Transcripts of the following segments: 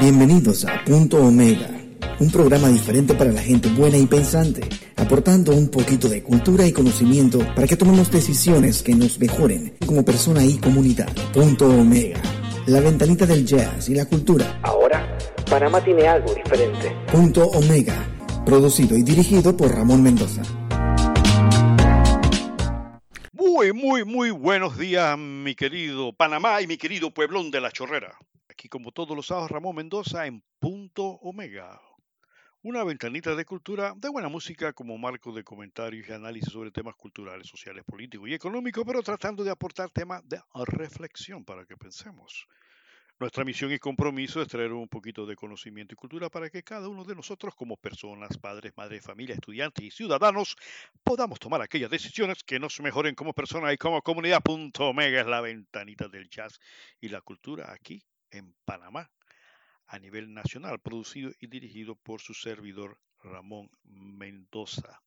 Bienvenidos a Punto Omega, un programa diferente para la gente buena y pensante, aportando un poquito de cultura y conocimiento para que tomemos decisiones que nos mejoren como persona y comunidad. Punto Omega, la ventanita del jazz y la cultura. Ahora, Panamá tiene algo diferente. Punto Omega, producido y dirigido por Ramón Mendoza. Muy, muy, buenos días, mi querido Panamá y mi querido pueblón de la Chorrera. Aquí como todos los sábados, Ramón Mendoza en Punto Omega. Una ventanita de cultura, de buena música como marco de comentarios y análisis sobre temas culturales, sociales, políticos y económicos, pero tratando de aportar temas de reflexión para que pensemos. Nuestra misión y compromiso es traer un poquito de conocimiento y cultura para que cada uno de nosotros, como personas, padres, madres, familia, estudiantes y ciudadanos, podamos tomar aquellas decisiones que nos mejoren como persona y como comunidad. Omega es la ventanita del jazz y la cultura aquí en Panamá a nivel nacional, producido y dirigido por su servidor Ramón Mendoza.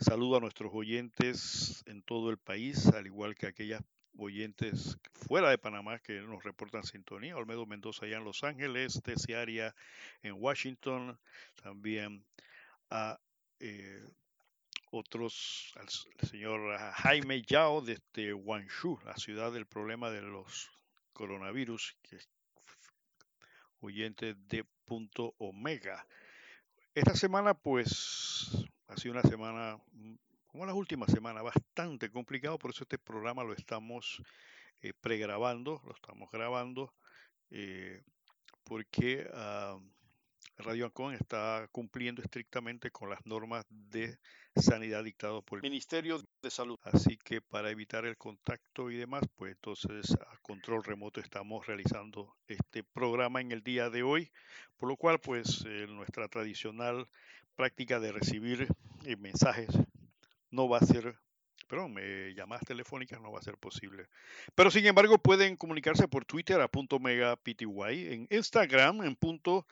Saludo a nuestros oyentes en todo el país, al igual que aquellas oyentes fuera de Panamá que nos reportan sintonía. Olmedo Mendoza allá en Los Ángeles, Tesiaria en Washington, también a eh, otros, al señor Jaime Yao desde Guangzhou, la ciudad del problema de los coronavirus, que oyente de punto omega. Esta semana pues ha sido una semana como las últimas semanas, bastante complicado, por eso este programa lo estamos eh, pregrabando, lo estamos grabando, eh, porque uh, Radio Ancon está cumpliendo estrictamente con las normas de sanidad dictadas por el Ministerio de Salud. Así que para evitar el contacto y demás, pues entonces a control remoto estamos realizando este programa en el día de hoy, por lo cual pues eh, nuestra tradicional práctica de recibir eh, mensajes no va a ser, perdón, llamadas telefónicas no va a ser posible. Pero sin embargo pueden comunicarse por Twitter a punto mega pty, en Instagram en punto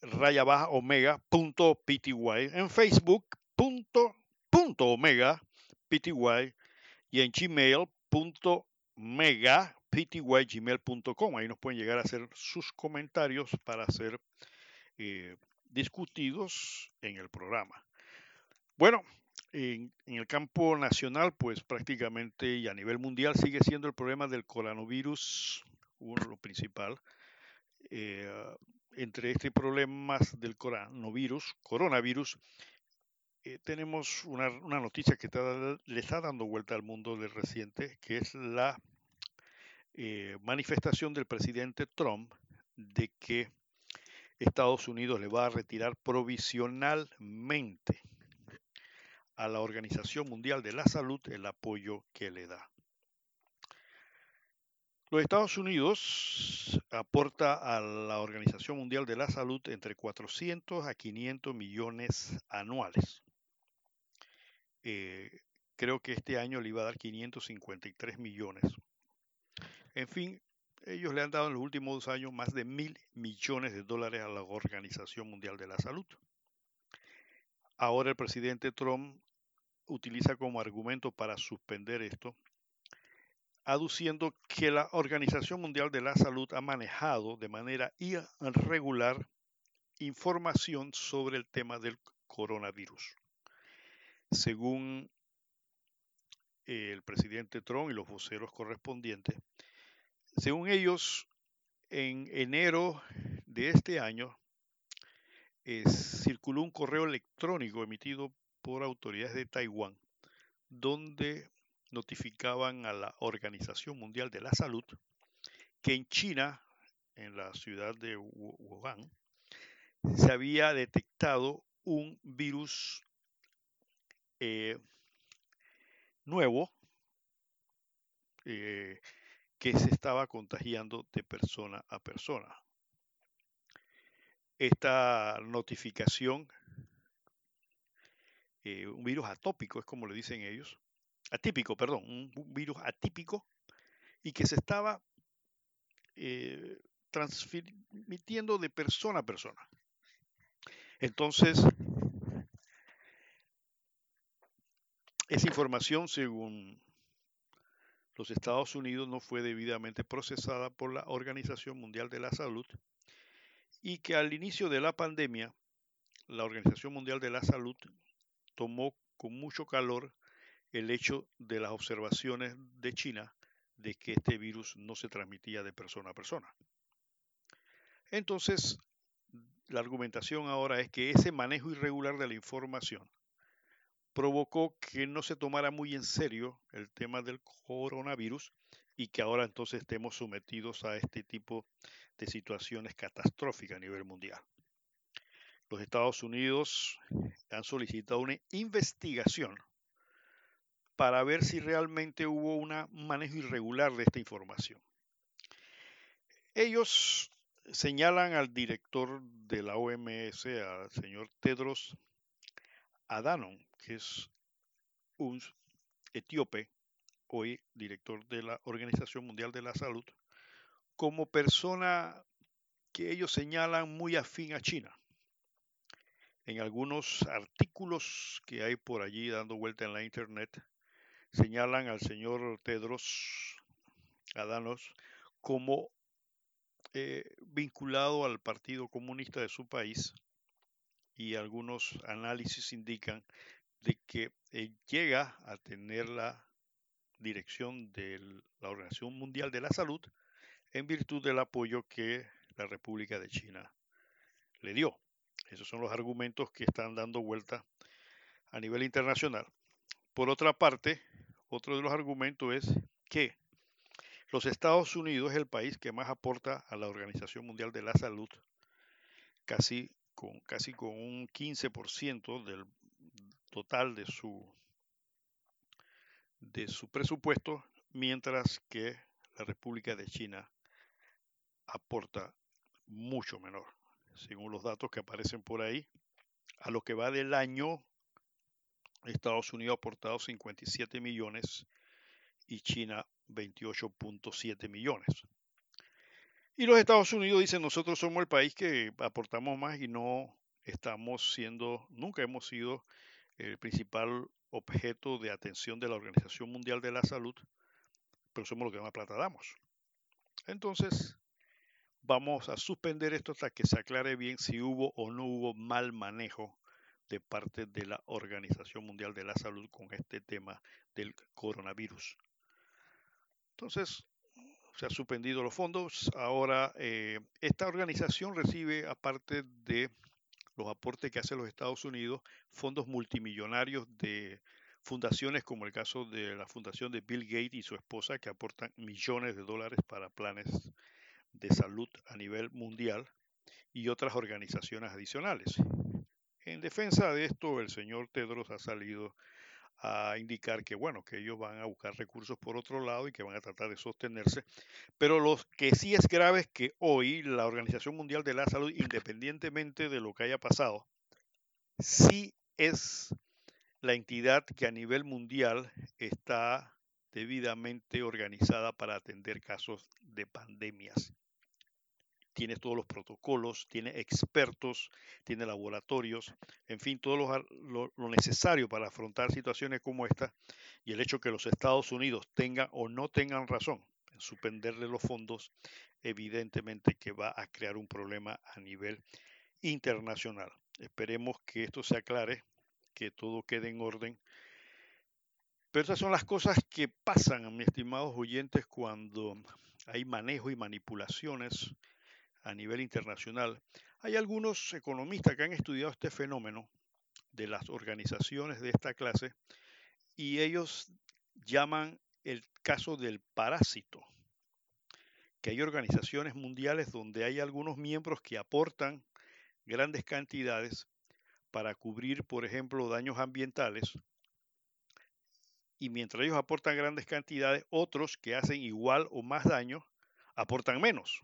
raya baja omega punto pty, en Facebook punto, punto omega pty y en gmail punto mega gmail.com. Ahí nos pueden llegar a hacer sus comentarios para ser eh, discutidos en el programa. Bueno, en, el campo nacional, pues prácticamente y a nivel mundial sigue siendo el problema del coronavirus uno principal. Eh, entre este problema del coronavirus, coronavirus eh, tenemos una, noticia que le está dando vuelta al mundo del reciente, que es la eh, manifestación del presidente Trump de que Estados Unidos le va a retirar provisionalmente a la Organización Mundial de la Salud el apoyo que le da. Los Estados Unidos aporta a la Organización Mundial de la Salud entre 400 a 500 millones anuales. Eh, creo que este año le iba a dar 553 millones. En fin, ellos le han dado en los últimos dos años más de mil millones de dólares a la Organización Mundial de la Salud. Ahora el presidente Trump utiliza como argumento para suspender esto, aduciendo que la Organización Mundial de la Salud ha manejado de manera irregular información sobre el tema del coronavirus. Según el presidente Trump y los voceros correspondientes, según ellos, en enero de este año, circuló un correo electrónico emitido por autoridades de Taiwán donde notificaban a la Organización Mundial de la Salud que en China, en la ciudad de Wuhan, se había detectado un virus eh, nuevo eh, que se estaba contagiando de persona a persona. Esta notificación, eh, un virus atópico, es como le dicen ellos, atípico, perdón, un virus atípico, y que se estaba eh, transmitiendo de persona a persona. Entonces, esa información, según los Estados Unidos, no fue debidamente procesada por la Organización Mundial de la Salud y que al inicio de la pandemia la Organización Mundial de la Salud tomó con mucho calor el hecho de las observaciones de China de que este virus no se transmitía de persona a persona. Entonces, la argumentación ahora es que ese manejo irregular de la información provocó que no se tomara muy en serio el tema del coronavirus y que ahora entonces estemos sometidos a este tipo de situaciones catastróficas a nivel mundial. Los Estados Unidos han solicitado una investigación para ver si realmente hubo un manejo irregular de esta información. Ellos señalan al director de la OMS, al señor Tedros Adhanom, que es un etíope, hoy director de la Organización Mundial de la Salud, como persona que ellos señalan muy afín a China. En algunos artículos que hay por allí dando vuelta en la internet, señalan al señor Tedros Adanos como eh, vinculado al Partido Comunista de su país y algunos análisis indican de que llega a tener la dirección de la Organización Mundial de la Salud en virtud del apoyo que la República de China le dio. Esos son los argumentos que están dando vuelta a nivel internacional. Por otra parte, otro de los argumentos es que los Estados Unidos es el país que más aporta a la Organización Mundial de la Salud, casi con, casi con un 15% del total de su, de su presupuesto, mientras que la República de China aporta mucho menor, según los datos que aparecen por ahí. A lo que va del año, Estados Unidos ha aportado 57 millones y China 28.7 millones. Y los Estados Unidos dicen, nosotros somos el país que aportamos más y no estamos siendo, nunca hemos sido el principal objeto de atención de la Organización Mundial de la Salud, pero somos los que más plata damos. Entonces, vamos a suspender esto hasta que se aclare bien si hubo o no hubo mal manejo de parte de la Organización Mundial de la Salud con este tema del coronavirus. Entonces, se han suspendido los fondos. Ahora, eh, esta organización recibe, aparte de los aportes que hacen los Estados Unidos, fondos multimillonarios de fundaciones como el caso de la fundación de Bill Gates y su esposa, que aportan millones de dólares para planes de salud a nivel mundial y otras organizaciones adicionales. En defensa de esto, el señor Tedros ha salido a indicar que, bueno, que ellos van a buscar recursos por otro lado y que van a tratar de sostenerse. Pero lo que sí es grave es que hoy la Organización Mundial de la Salud, independientemente de lo que haya pasado, sí es la entidad que a nivel mundial está debidamente organizada para atender casos de pandemias tiene todos los protocolos, tiene expertos, tiene laboratorios, en fin, todo lo, necesario para afrontar situaciones como esta. Y el hecho que los Estados Unidos tengan o no tengan razón en suspenderle los fondos, evidentemente que va a crear un problema a nivel internacional. Esperemos que esto se aclare, que todo quede en orden. Pero esas son las cosas que pasan, mis estimados oyentes, cuando hay manejo y manipulaciones a nivel internacional. Hay algunos economistas que han estudiado este fenómeno de las organizaciones de esta clase y ellos llaman el caso del parásito, que hay organizaciones mundiales donde hay algunos miembros que aportan grandes cantidades para cubrir, por ejemplo, daños ambientales, y mientras ellos aportan grandes cantidades, otros que hacen igual o más daño aportan menos.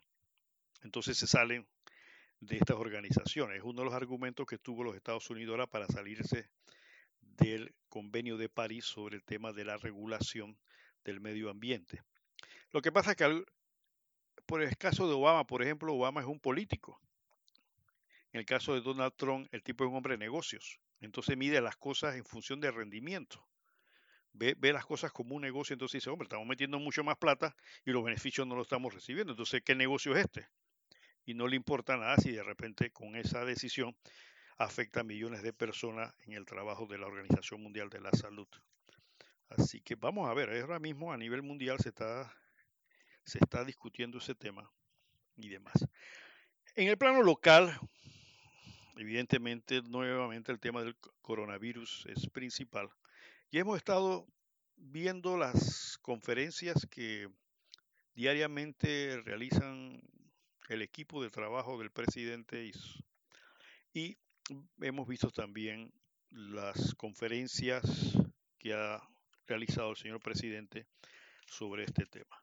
Entonces se salen de estas organizaciones. Es uno de los argumentos que tuvo los Estados Unidos ahora para salirse del convenio de París sobre el tema de la regulación del medio ambiente. Lo que pasa es que por el caso de Obama, por ejemplo, Obama es un político. En el caso de Donald Trump, el tipo es un hombre de negocios. Entonces mide las cosas en función de rendimiento. Ve, ve, las cosas como un negocio, entonces dice, hombre, estamos metiendo mucho más plata y los beneficios no los estamos recibiendo. Entonces, ¿qué negocio es este? Y no le importa nada si de repente con esa decisión afecta a millones de personas en el trabajo de la Organización Mundial de la Salud. Así que vamos a ver, ahora mismo a nivel mundial se está, se está discutiendo ese tema y demás. En el plano local, evidentemente, nuevamente el tema del coronavirus es principal. Y hemos estado viendo las conferencias que diariamente realizan el equipo de trabajo del presidente y hemos visto también las conferencias que ha realizado el señor presidente sobre este tema.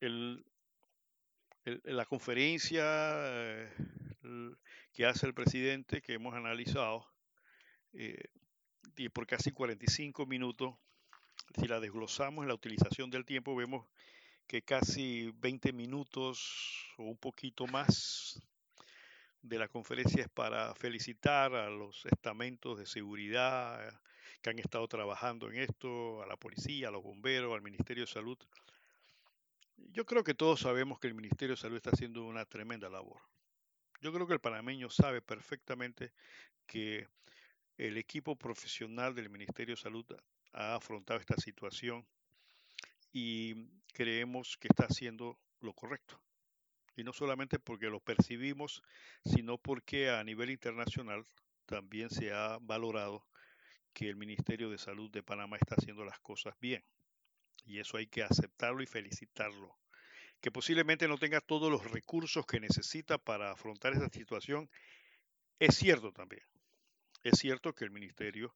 El, la conferencia eh, que hace el presidente que hemos analizado eh, y por casi 45 minutos, si la desglosamos en la utilización del tiempo, vemos que casi 20 minutos o un poquito más de la conferencia es para felicitar a los estamentos de seguridad que han estado trabajando en esto, a la policía, a los bomberos, al Ministerio de Salud. Yo creo que todos sabemos que el Ministerio de Salud está haciendo una tremenda labor. Yo creo que el panameño sabe perfectamente que el equipo profesional del Ministerio de Salud ha afrontado esta situación y creemos que está haciendo lo correcto. Y no solamente porque lo percibimos, sino porque a nivel internacional también se ha valorado que el Ministerio de Salud de Panamá está haciendo las cosas bien. Y eso hay que aceptarlo y felicitarlo. Que posiblemente no tenga todos los recursos que necesita para afrontar esa situación, es cierto también. Es cierto que el Ministerio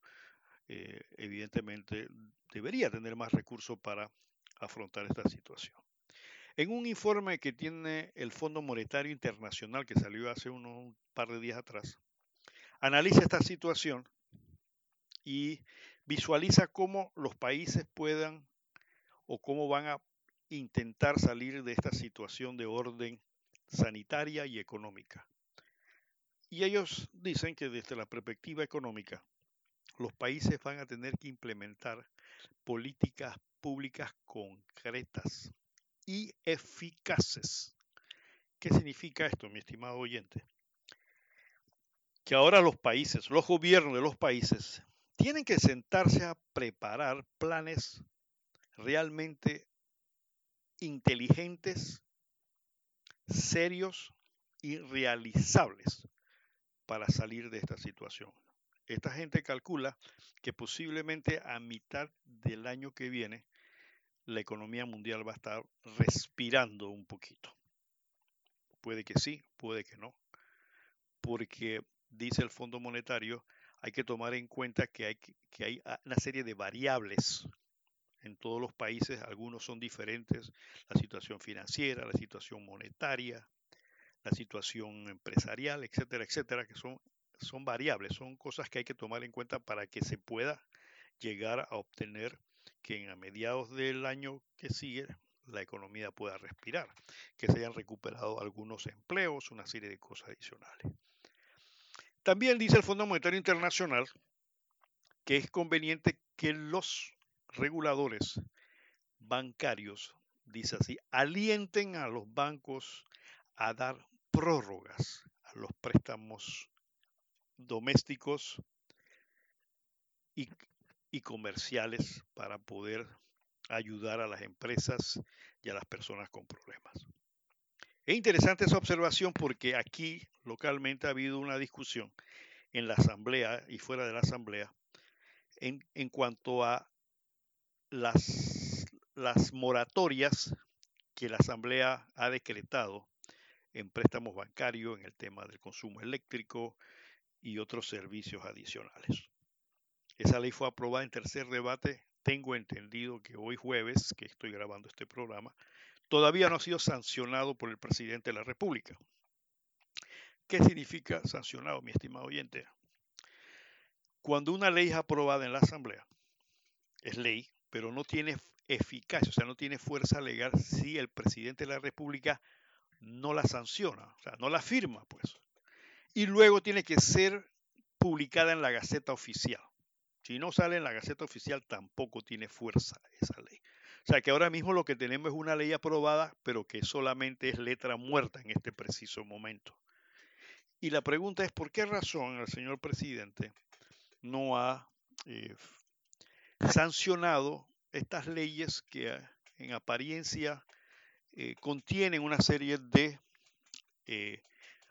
eh, evidentemente debería tener más recursos para afrontar esta situación. En un informe que tiene el Fondo Monetario Internacional que salió hace un par de días atrás, analiza esta situación y visualiza cómo los países puedan o cómo van a intentar salir de esta situación de orden sanitaria y económica. Y ellos dicen que desde la perspectiva económica, los países van a tener que implementar políticas públicas concretas y eficaces. ¿Qué significa esto, mi estimado oyente? Que ahora los países, los gobiernos de los países, tienen que sentarse a preparar planes realmente inteligentes, serios y realizables para salir de esta situación. Esta gente calcula que posiblemente a mitad del año que viene la economía mundial va a estar respirando un poquito. Puede que sí, puede que no. Porque dice el Fondo Monetario, hay que tomar en cuenta que hay, que hay una serie de variables en todos los países, algunos son diferentes, la situación financiera, la situación monetaria, la situación empresarial, etcétera, etcétera, que son, son variables, son cosas que hay que tomar en cuenta para que se pueda llegar a obtener que a mediados del año que sigue la economía pueda respirar, que se hayan recuperado algunos empleos, una serie de cosas adicionales. También dice el Fondo Monetario Internacional que es conveniente que los reguladores bancarios, dice así, alienten a los bancos a dar prórrogas a los préstamos domésticos y, y comerciales para poder ayudar a las empresas y a las personas con problemas. Es interesante esa observación porque aquí localmente ha habido una discusión en la asamblea y fuera de la asamblea en, en cuanto a las, las moratorias que la asamblea ha decretado en préstamos bancarios, en el tema del consumo eléctrico y otros servicios adicionales. Esa ley fue aprobada en tercer debate. Tengo entendido que hoy jueves, que estoy grabando este programa, todavía no ha sido sancionado por el presidente de la República. ¿Qué significa sancionado, mi estimado oyente? Cuando una ley es aprobada en la Asamblea, es ley, pero no tiene eficacia, o sea, no tiene fuerza legal si el presidente de la República no la sanciona, o sea, no la firma, pues. Y luego tiene que ser publicada en la Gaceta Oficial. Si no sale en la Gaceta Oficial, tampoco tiene fuerza esa ley. O sea que ahora mismo lo que tenemos es una ley aprobada, pero que solamente es letra muerta en este preciso momento. Y la pregunta es, ¿por qué razón el señor presidente no ha eh, sancionado estas leyes que en apariencia eh, contienen una serie de eh,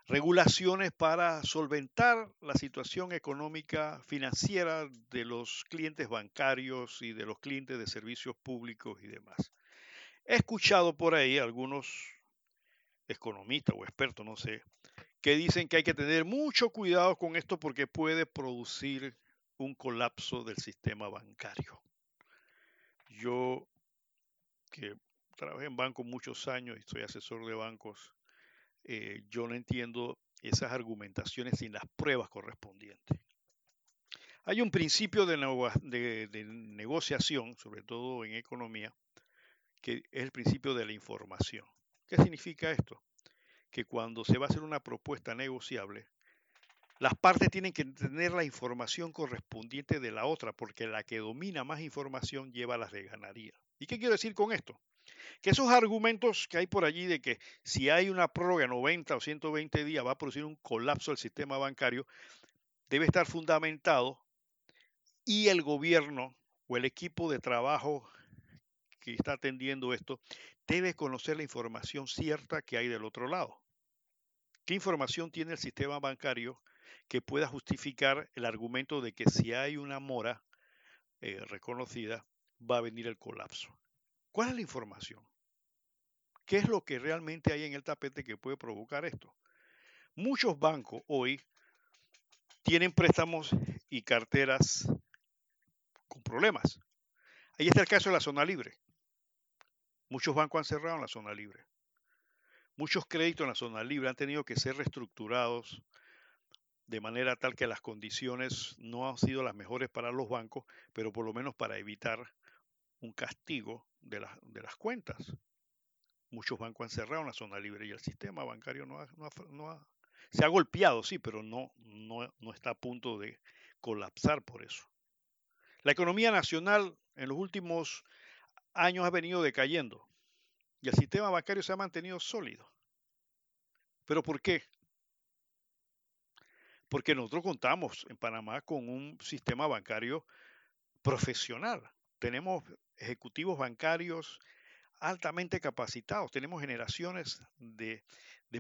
regulaciones para solventar la situación económica financiera de los clientes bancarios y de los clientes de servicios públicos y demás. He escuchado por ahí algunos economistas o expertos, no sé, que dicen que hay que tener mucho cuidado con esto porque puede producir un colapso del sistema bancario. Yo, que trabajé en banco muchos años y soy asesor de bancos, eh, yo no entiendo esas argumentaciones sin las pruebas correspondientes. Hay un principio de, de, negociación, sobre todo en economía, que es el principio de la información. ¿Qué significa esto? Que cuando se va a hacer una propuesta negociable, las partes tienen que tener la información correspondiente de la otra, porque la que domina más información lleva las de ganaría. ¿Y qué quiero decir con esto? Que esos argumentos que hay por allí de que si hay una prórroga 90 o 120 días va a producir un colapso del sistema bancario, debe estar fundamentado y el gobierno o el equipo de trabajo que está atendiendo esto debe conocer la información cierta que hay del otro lado. ¿Qué información tiene el sistema bancario que pueda justificar el argumento de que si hay una mora eh, reconocida, va a venir el colapso. ¿Cuál es la información? ¿Qué es lo que realmente hay en el tapete que puede provocar esto? Muchos bancos hoy tienen préstamos y carteras con problemas. Ahí está el caso de la zona libre. Muchos bancos han cerrado en la zona libre. Muchos créditos en la zona libre han tenido que ser reestructurados de manera tal que las condiciones no han sido las mejores para los bancos, pero por lo menos para evitar un castigo de, de las cuentas. Muchos bancos han cerrado en la zona libre y el sistema bancario no ha, se ha golpeado, sí, pero no, no, no está a punto de colapsar por eso. La economía nacional en los últimos años ha venido decayendo y el sistema bancario se ha mantenido sólido. ¿Pero por qué? porque nosotros contamos en Panamá con un sistema bancario profesional. Tenemos ejecutivos bancarios altamente capacitados, tenemos generaciones de,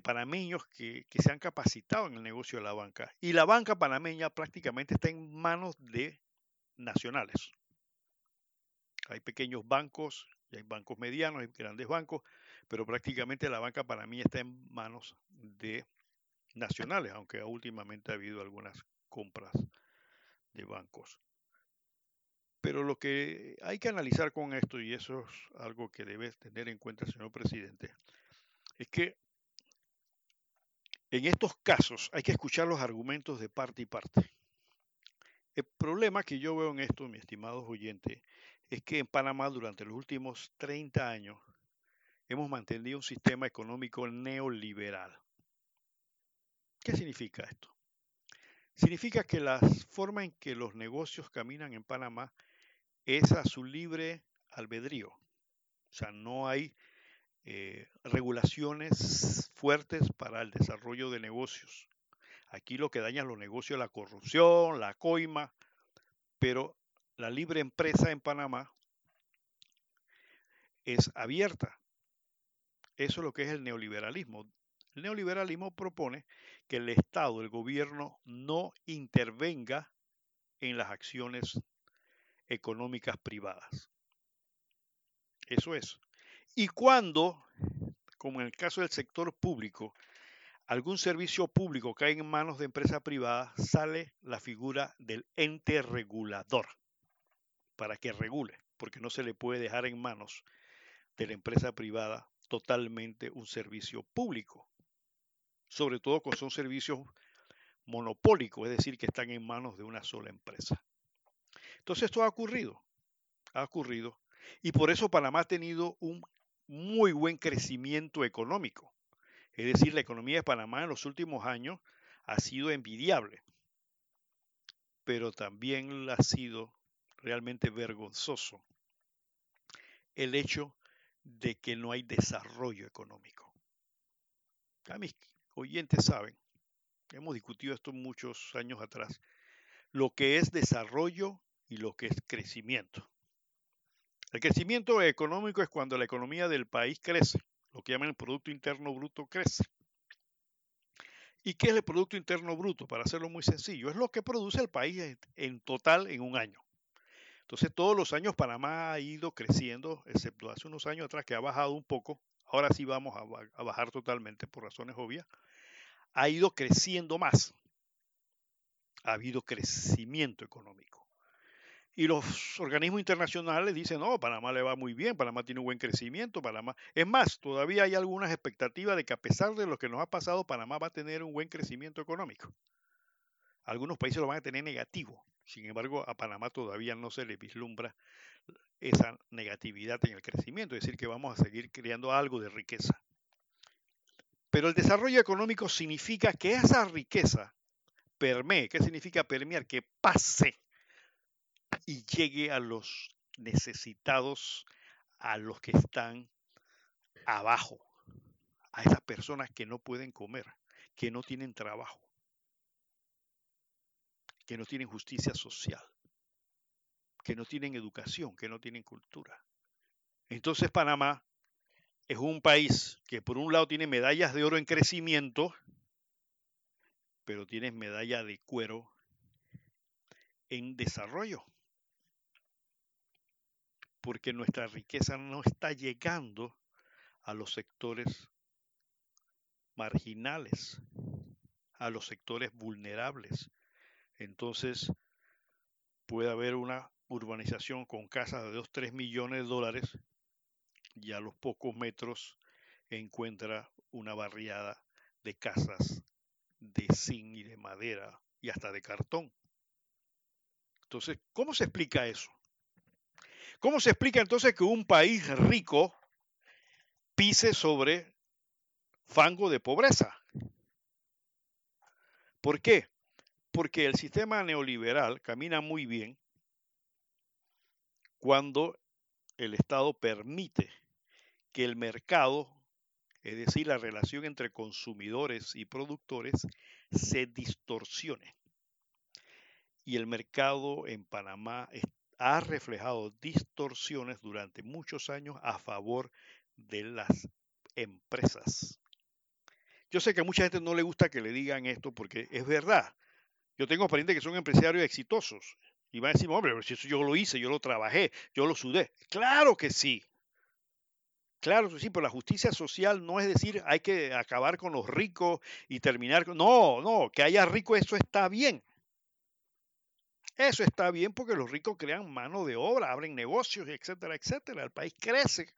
panameños que, se han capacitado en el negocio de la banca. Y la banca panameña prácticamente está en manos de nacionales. Hay pequeños bancos, y hay bancos medianos, hay grandes bancos, pero prácticamente la banca panameña está en manos de nacionales, aunque últimamente ha habido algunas compras de bancos. Pero lo que hay que analizar con esto, y eso es algo que debe tener en cuenta señor presidente, es que en estos casos hay que escuchar los argumentos de parte y parte. El problema que yo veo en esto, mi estimado oyente, es que en Panamá durante los últimos 30 años hemos mantenido un sistema económico neoliberal. ¿Qué significa esto? Significa que la forma en que los negocios caminan en Panamá es a su libre albedrío. O sea, no hay eh, regulaciones fuertes para el desarrollo de negocios. Aquí lo que daña los negocios es la corrupción, la coima, pero la libre empresa en Panamá es abierta. Eso es lo que es el neoliberalismo. El neoliberalismo propone que el Estado, el gobierno, no intervenga en las acciones económicas privadas. Eso es. Y cuando, como en el caso del sector público, algún servicio público cae en manos de empresa privada, sale la figura del ente regulador para que regule, porque no se le puede dejar en manos de la empresa privada totalmente un servicio público sobre todo cuando son servicios monopólicos, es decir, que están en manos de una sola empresa. Entonces esto ha ocurrido, ha ocurrido, y por eso Panamá ha tenido un muy buen crecimiento económico. Es decir, la economía de Panamá en los últimos años ha sido envidiable, pero también ha sido realmente vergonzoso el hecho de que no hay desarrollo económico. A oyentes saben, hemos discutido esto muchos años atrás, lo que es desarrollo y lo que es crecimiento. El crecimiento económico es cuando la economía del país crece, lo que llaman el Producto Interno Bruto crece. ¿Y qué es el Producto Interno Bruto? Para hacerlo muy sencillo, es lo que produce el país en total en un año. Entonces todos los años Panamá ha ido creciendo, excepto hace unos años atrás que ha bajado un poco, ahora sí vamos a, bajar totalmente por razones obvias, ha ido creciendo más. Ha habido crecimiento económico. Y los organismos internacionales dicen, no, Panamá le va muy bien, Panamá tiene un buen crecimiento, Panamá... Es más, todavía hay algunas expectativas de que a pesar de lo que nos ha pasado, Panamá va a tener un buen crecimiento económico. Algunos países lo van a tener negativo. Sin embargo, a Panamá todavía no se le vislumbra esa negatividad en el crecimiento, es decir, que vamos a seguir creando algo de riqueza. Pero el desarrollo económico significa que esa riqueza permee. ¿Qué significa permear? Que pase y llegue a los necesitados, a los que están abajo, a esas personas que no pueden comer, que no tienen trabajo, que no tienen justicia social, que no tienen educación, que no tienen cultura. Entonces Panamá es un país que por un lado tiene medallas de oro en crecimiento, pero tiene medalla de cuero en desarrollo porque nuestra riqueza no está llegando a los sectores marginales, a los sectores vulnerables. Entonces, puede haber una urbanización con casas de 2, 3 millones de dólares y a los pocos metros encuentra una barriada de casas de zinc y de madera y hasta de cartón. Entonces, ¿cómo se explica eso? ¿Cómo se explica entonces que un país rico pise sobre fango de pobreza? ¿Por qué? Porque el sistema neoliberal camina muy bien cuando el Estado permite que el mercado, es decir, la relación entre consumidores y productores, se distorsione. Y el mercado en Panamá ha reflejado distorsiones durante muchos años a favor de las empresas. Yo sé que a mucha gente no le gusta que le digan esto porque es verdad. Yo tengo parientes que son empresarios exitosos y van a decir, hombre, si eso yo lo hice, yo lo trabajé, yo lo sudé. Claro que sí. Claro sí, pero la justicia social no es decir hay que acabar con los ricos y terminar con... No, no, que haya ricos, eso está bien. Eso está bien porque los ricos crean mano de obra, abren negocios, etcétera, etcétera. El país crece.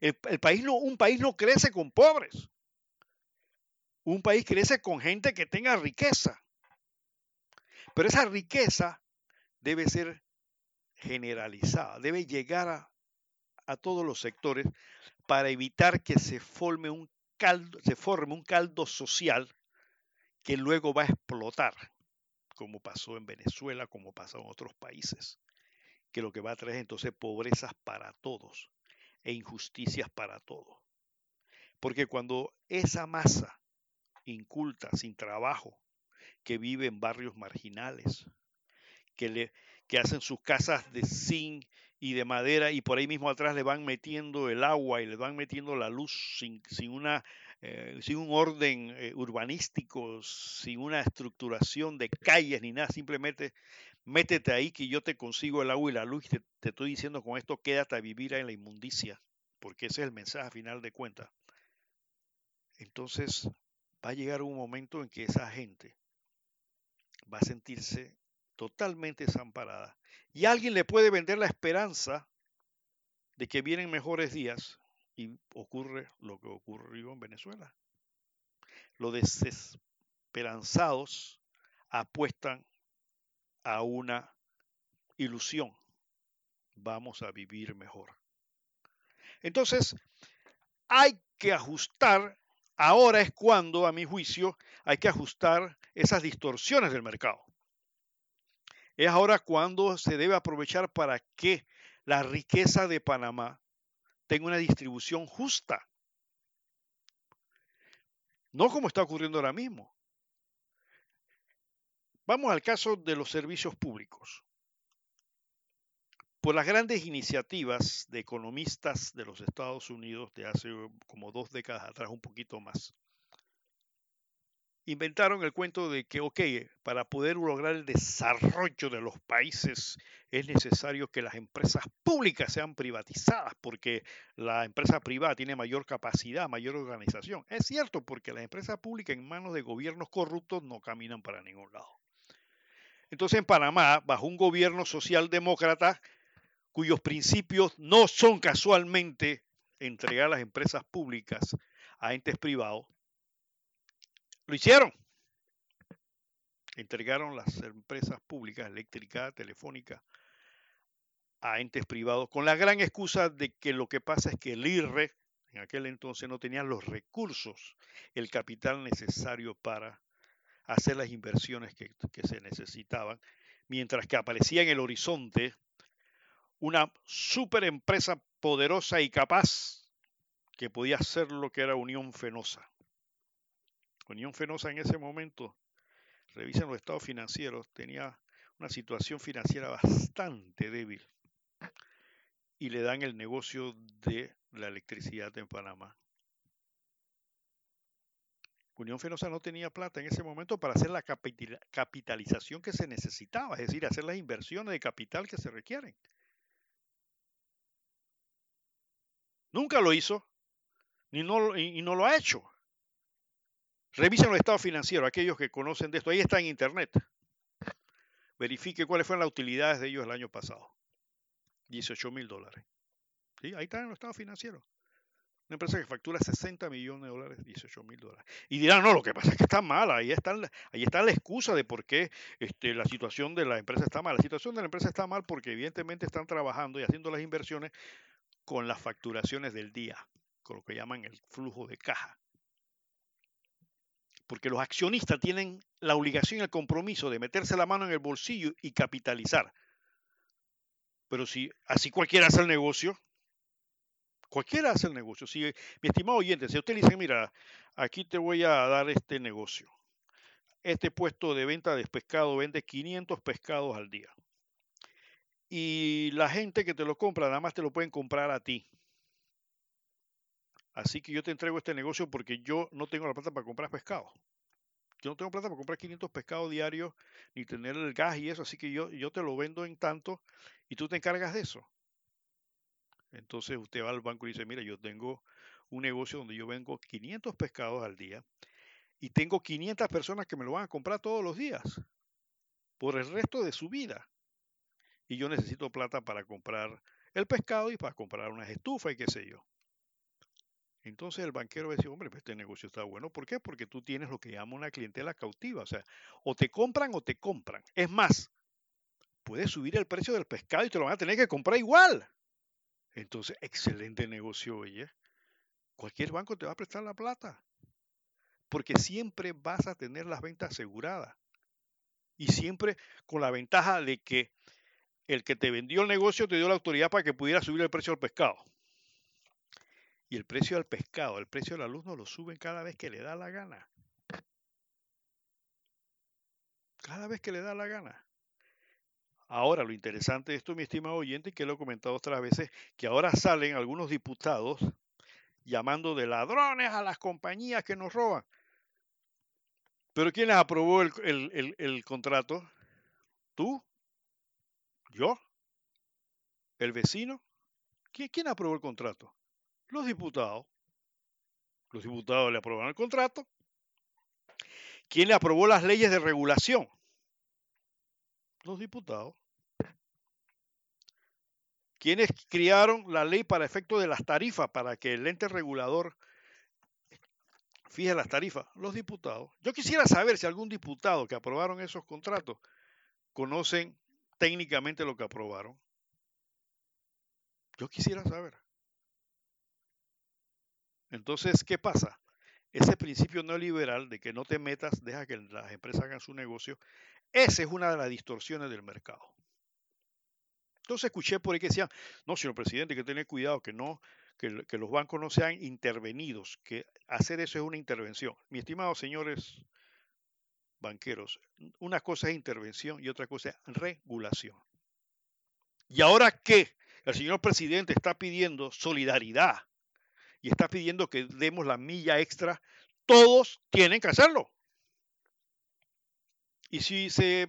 El, país no, un país no crece con pobres. Un país crece con gente que tenga riqueza. Pero esa riqueza debe ser generalizada, debe llegar a, a todos los sectores para evitar que se forme un caldo, se forme un caldo social que luego va a explotar como pasó en Venezuela, como pasó en otros países, que lo que va a traer entonces pobrezas para todos e injusticias para todos. Porque cuando esa masa inculta, sin trabajo, que vive en barrios marginales, que, le, que hacen sus casas de zinc y de madera y por ahí mismo atrás le van metiendo el agua y le van metiendo la luz sin, sin una eh, sin un orden eh, urbanístico, sin una estructuración de calles ni nada, simplemente métete ahí que yo te consigo el agua y la luz y te, te estoy diciendo con esto quédate a vivir en la inmundicia, porque ese es el mensaje final de cuentas. Entonces va a llegar un momento en que esa gente va a sentirse totalmente desamparada y alguien le puede vender la esperanza de que vienen mejores días y ocurre lo que ocurrió en Venezuela. Los desesperanzados apuestan a una ilusión. Vamos a vivir mejor. Entonces, hay que ajustar, ahora es cuando, a mi juicio, hay que ajustar esas distorsiones del mercado. Es ahora cuando se debe aprovechar para que la riqueza de Panamá tenga una distribución justa. No como está ocurriendo ahora mismo. Vamos al caso de los servicios públicos. Por las grandes iniciativas de economistas de los Estados Unidos de hace como dos décadas atrás, un poquito más, inventaron el cuento de que, ok, para poder lograr el desarrollo de los países es necesario que las empresas públicas sean privatizadas porque la empresa privada tiene mayor capacidad, mayor organización. Es cierto, porque las empresas públicas en manos de gobiernos corruptos no caminan para ningún lado. Entonces en Panamá, bajo un gobierno socialdemócrata cuyos principios no son casualmente entregar las empresas públicas a entes privados, lo hicieron. Entregaron las empresas públicas, eléctrica, telefónica, a entes privados, con la gran excusa de que lo que pasa es que el IRRE en aquel entonces no tenía los recursos, el capital necesario para hacer las inversiones que, que se necesitaban, mientras que aparecía en el horizonte una super empresa poderosa y capaz que podía hacer lo que era Unión Fenosa. Unión Fenosa en ese momento, revisen los estados financieros, tenía una situación financiera bastante débil y le dan el negocio de la electricidad en Panamá. Unión Fenosa no tenía plata en ese momento para hacer la capitalización que se necesitaba, es decir, hacer las inversiones de capital que se requieren. Nunca lo hizo ni no, y no lo ha hecho. Revisen los estados financieros, aquellos que conocen de esto. Ahí está en internet. Verifique cuáles fueron las utilidades de ellos el año pasado. 18 mil dólares. ¿Sí? Ahí están en los estados financieros. Una empresa que factura 60 millones de dólares, 18 mil dólares. Y dirán, no, lo que pasa es que está mala. Ahí está, ahí está la excusa de por qué este, la situación de la empresa está mal. La situación de la empresa está mal porque evidentemente están trabajando y haciendo las inversiones con las facturaciones del día, con lo que llaman el flujo de caja porque los accionistas tienen la obligación y el compromiso de meterse la mano en el bolsillo y capitalizar. Pero si así cualquiera hace el negocio, cualquiera hace el negocio. Si, mi estimado oyente, si usted le dice, mira, aquí te voy a dar este negocio. Este puesto de venta de pescado vende 500 pescados al día. Y la gente que te lo compra, nada más te lo pueden comprar a ti. Así que yo te entrego este negocio porque yo no tengo la plata para comprar pescado. Yo no tengo plata para comprar 500 pescados diarios ni tener el gas y eso, así que yo, yo te lo vendo en tanto y tú te encargas de eso. Entonces usted va al banco y dice, mira, yo tengo un negocio donde yo vengo 500 pescados al día y tengo 500 personas que me lo van a comprar todos los días por el resto de su vida. Y yo necesito plata para comprar el pescado y para comprar unas estufas y qué sé yo. Entonces el banquero dice, hombre, pues este negocio está bueno. ¿Por qué? Porque tú tienes lo que llama una clientela cautiva. O sea, o te compran o te compran. Es más, puedes subir el precio del pescado y te lo van a tener que comprar igual. Entonces, excelente negocio, oye. Cualquier banco te va a prestar la plata. Porque siempre vas a tener las ventas aseguradas. Y siempre con la ventaja de que el que te vendió el negocio te dio la autoridad para que pudiera subir el precio del pescado. Y el precio del pescado, el precio de la luz no lo suben cada vez que le da la gana. Cada vez que le da la gana. Ahora, lo interesante de esto, mi estimado oyente, y que lo he comentado otras veces, que ahora salen algunos diputados llamando de ladrones a las compañías que nos roban. Pero ¿quién les aprobó el, contrato? ¿Tú? ¿Yo? ¿El vecino? ¿Quién, ¿Quién aprobó el contrato? Los diputados. Los diputados le aprobaron el contrato. ¿Quién le aprobó las leyes de regulación? Los diputados. ¿Quiénes criaron la ley para efecto de las tarifas, para que el ente regulador fije las tarifas? Los diputados. Yo quisiera saber si algún diputado que aprobaron esos contratos conocen técnicamente lo que aprobaron. Yo quisiera saber. Entonces, ¿qué pasa? Ese principio neoliberal de que no te metas, deja que las empresas hagan su negocio, esa es una de las distorsiones del mercado. Entonces escuché por ahí que decían, no, señor presidente, que tener cuidado, que no, que, que, los bancos no sean intervenidos, que hacer eso es una intervención. Mi estimado señores banqueros, una cosa es intervención y otra cosa es regulación. ¿Y ahora qué? El señor presidente está pidiendo solidaridad y está pidiendo que demos la milla extra. Todos tienen que hacerlo. Y si se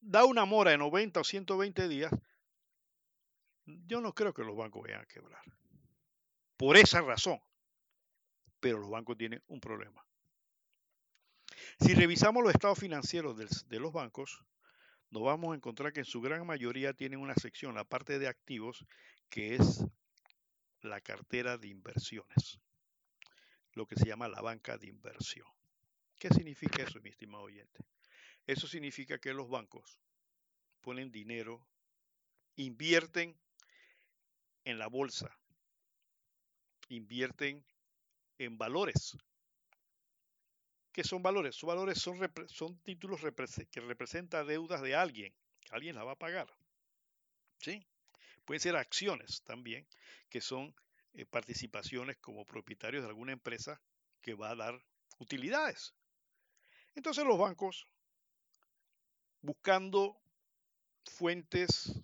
da una mora de 90 o 120 días, yo no creo que los bancos vayan a quebrar. Por esa razón. Pero los bancos tienen un problema. Si revisamos los estados financieros de los bancos, nos vamos a encontrar que en su gran mayoría tienen una sección, la parte de activos, que es la cartera de inversiones, lo que se llama la banca de inversión. ¿Qué significa eso, mi estimado oyente? Eso significa que los bancos ponen dinero, invierten en la bolsa, invierten en valores. ¿Qué son valores? Sus valores son, son títulos que representan deudas de alguien. Alguien la va a pagar. ¿Sí? Pueden ser acciones también, que son eh, participaciones como propietarios de alguna empresa que va a dar utilidades. Entonces los bancos buscando fuentes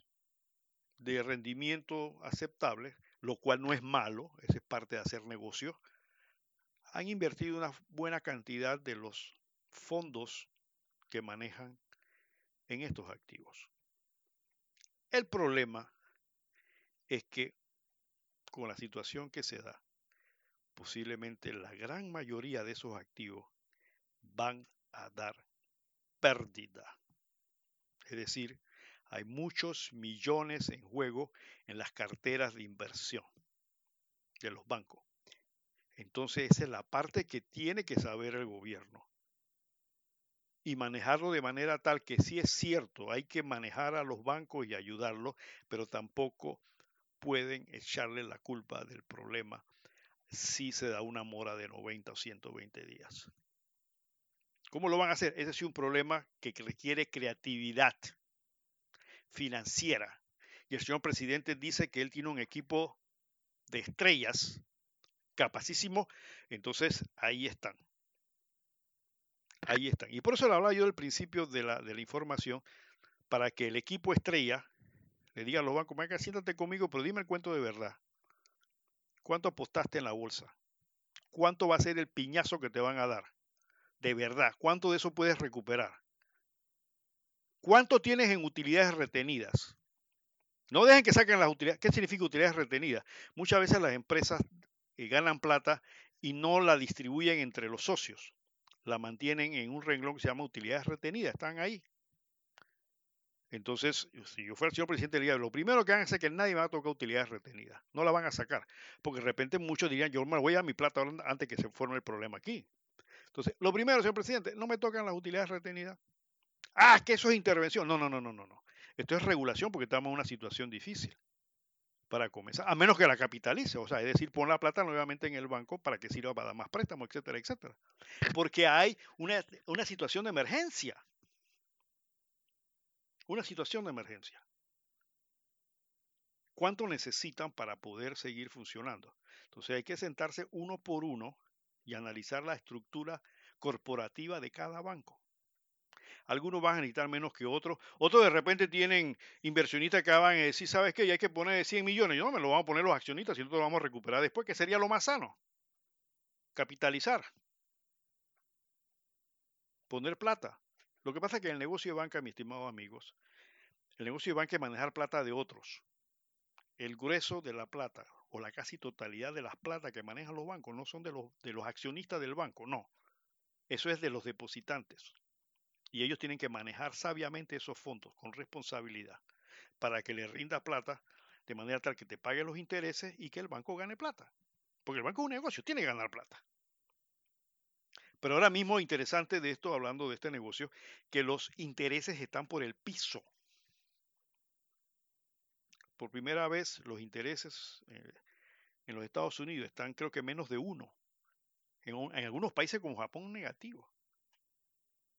de rendimiento aceptables, lo cual no es malo, es parte de hacer negocios, han invertido una buena cantidad de los fondos que manejan en estos activos. El problema es que con la situación que se da, posiblemente la gran mayoría de esos activos van a dar pérdida. Es decir, hay muchos millones en juego en las carteras de inversión de los bancos. Entonces esa es la parte que tiene que saber el gobierno y manejarlo de manera tal que sí es cierto, hay que manejar a los bancos y ayudarlos, pero tampoco pueden echarle la culpa del problema si se da una mora de 90 o 120 días. ¿Cómo lo van a hacer? Ese es un problema que requiere creatividad financiera. Y el señor presidente dice que él tiene un equipo de estrellas capacísimo. Entonces, ahí están. Ahí están. Y por eso le hablaba yo del principio de la, de la información, para que el equipo estrella le diga a los bancos, venga, siéntate conmigo, pero dime el cuento de verdad. ¿Cuánto apostaste en la bolsa? ¿Cuánto va a ser el piñazo que te van a dar? de verdad, ¿cuánto de eso puedes recuperar? ¿Cuánto tienes en utilidades retenidas? No dejen que saquen las utilidades. ¿Qué significa utilidades retenidas? Muchas veces las empresas eh, ganan plata y no la distribuyen entre los socios. La mantienen en un renglón que se llama utilidades retenidas. Están ahí. Entonces, si yo fuera el señor presidente diría, lo primero que van a hacer es que nadie va a tocar utilidades retenidas. No la van a sacar. Porque de repente muchos dirían, yo me voy a mi plata antes que se forme el problema aquí. Entonces, lo primero, señor presidente, no me tocan las utilidades retenidas. Ah, que eso es intervención. No, no, no, no, no, no. Esto es regulación porque estamos en una situación difícil para comenzar, a menos que la capitalice, o sea, es decir, pon la plata nuevamente en el banco para que sirva para dar más préstamos, etcétera, etcétera. Porque hay una, una situación de emergencia. Una situación de emergencia. ¿Cuánto necesitan para poder seguir funcionando? Entonces hay que sentarse uno por uno y analizar la estructura corporativa de cada banco. Algunos van a necesitar menos que otros. Otros de repente tienen inversionistas que van a decir, ¿sabes qué? Ya hay que poner 100 millones. Yo no me lo vamos a poner los accionistas, si nosotros lo vamos a recuperar después, que sería lo más sano. Capitalizar. Poner plata. Lo que pasa es que el negocio de banca, mis estimados amigos, el negocio de banca es manejar plata de otros. El grueso de la plata, o la casi totalidad de las plata que manejan los bancos no son de los, de los accionistas del banco, no. Eso es de los depositantes. Y ellos tienen que manejar sabiamente esos fondos con responsabilidad para que le rinda plata de manera tal que te pague los intereses y que el banco gane plata. Porque el banco es un negocio, tiene que ganar plata. Pero ahora mismo interesante de esto, hablando de este negocio, que los intereses están por el piso por primera vez los intereses eh, en los Estados Unidos están creo que menos de uno. En, algunos países como Japón negativo.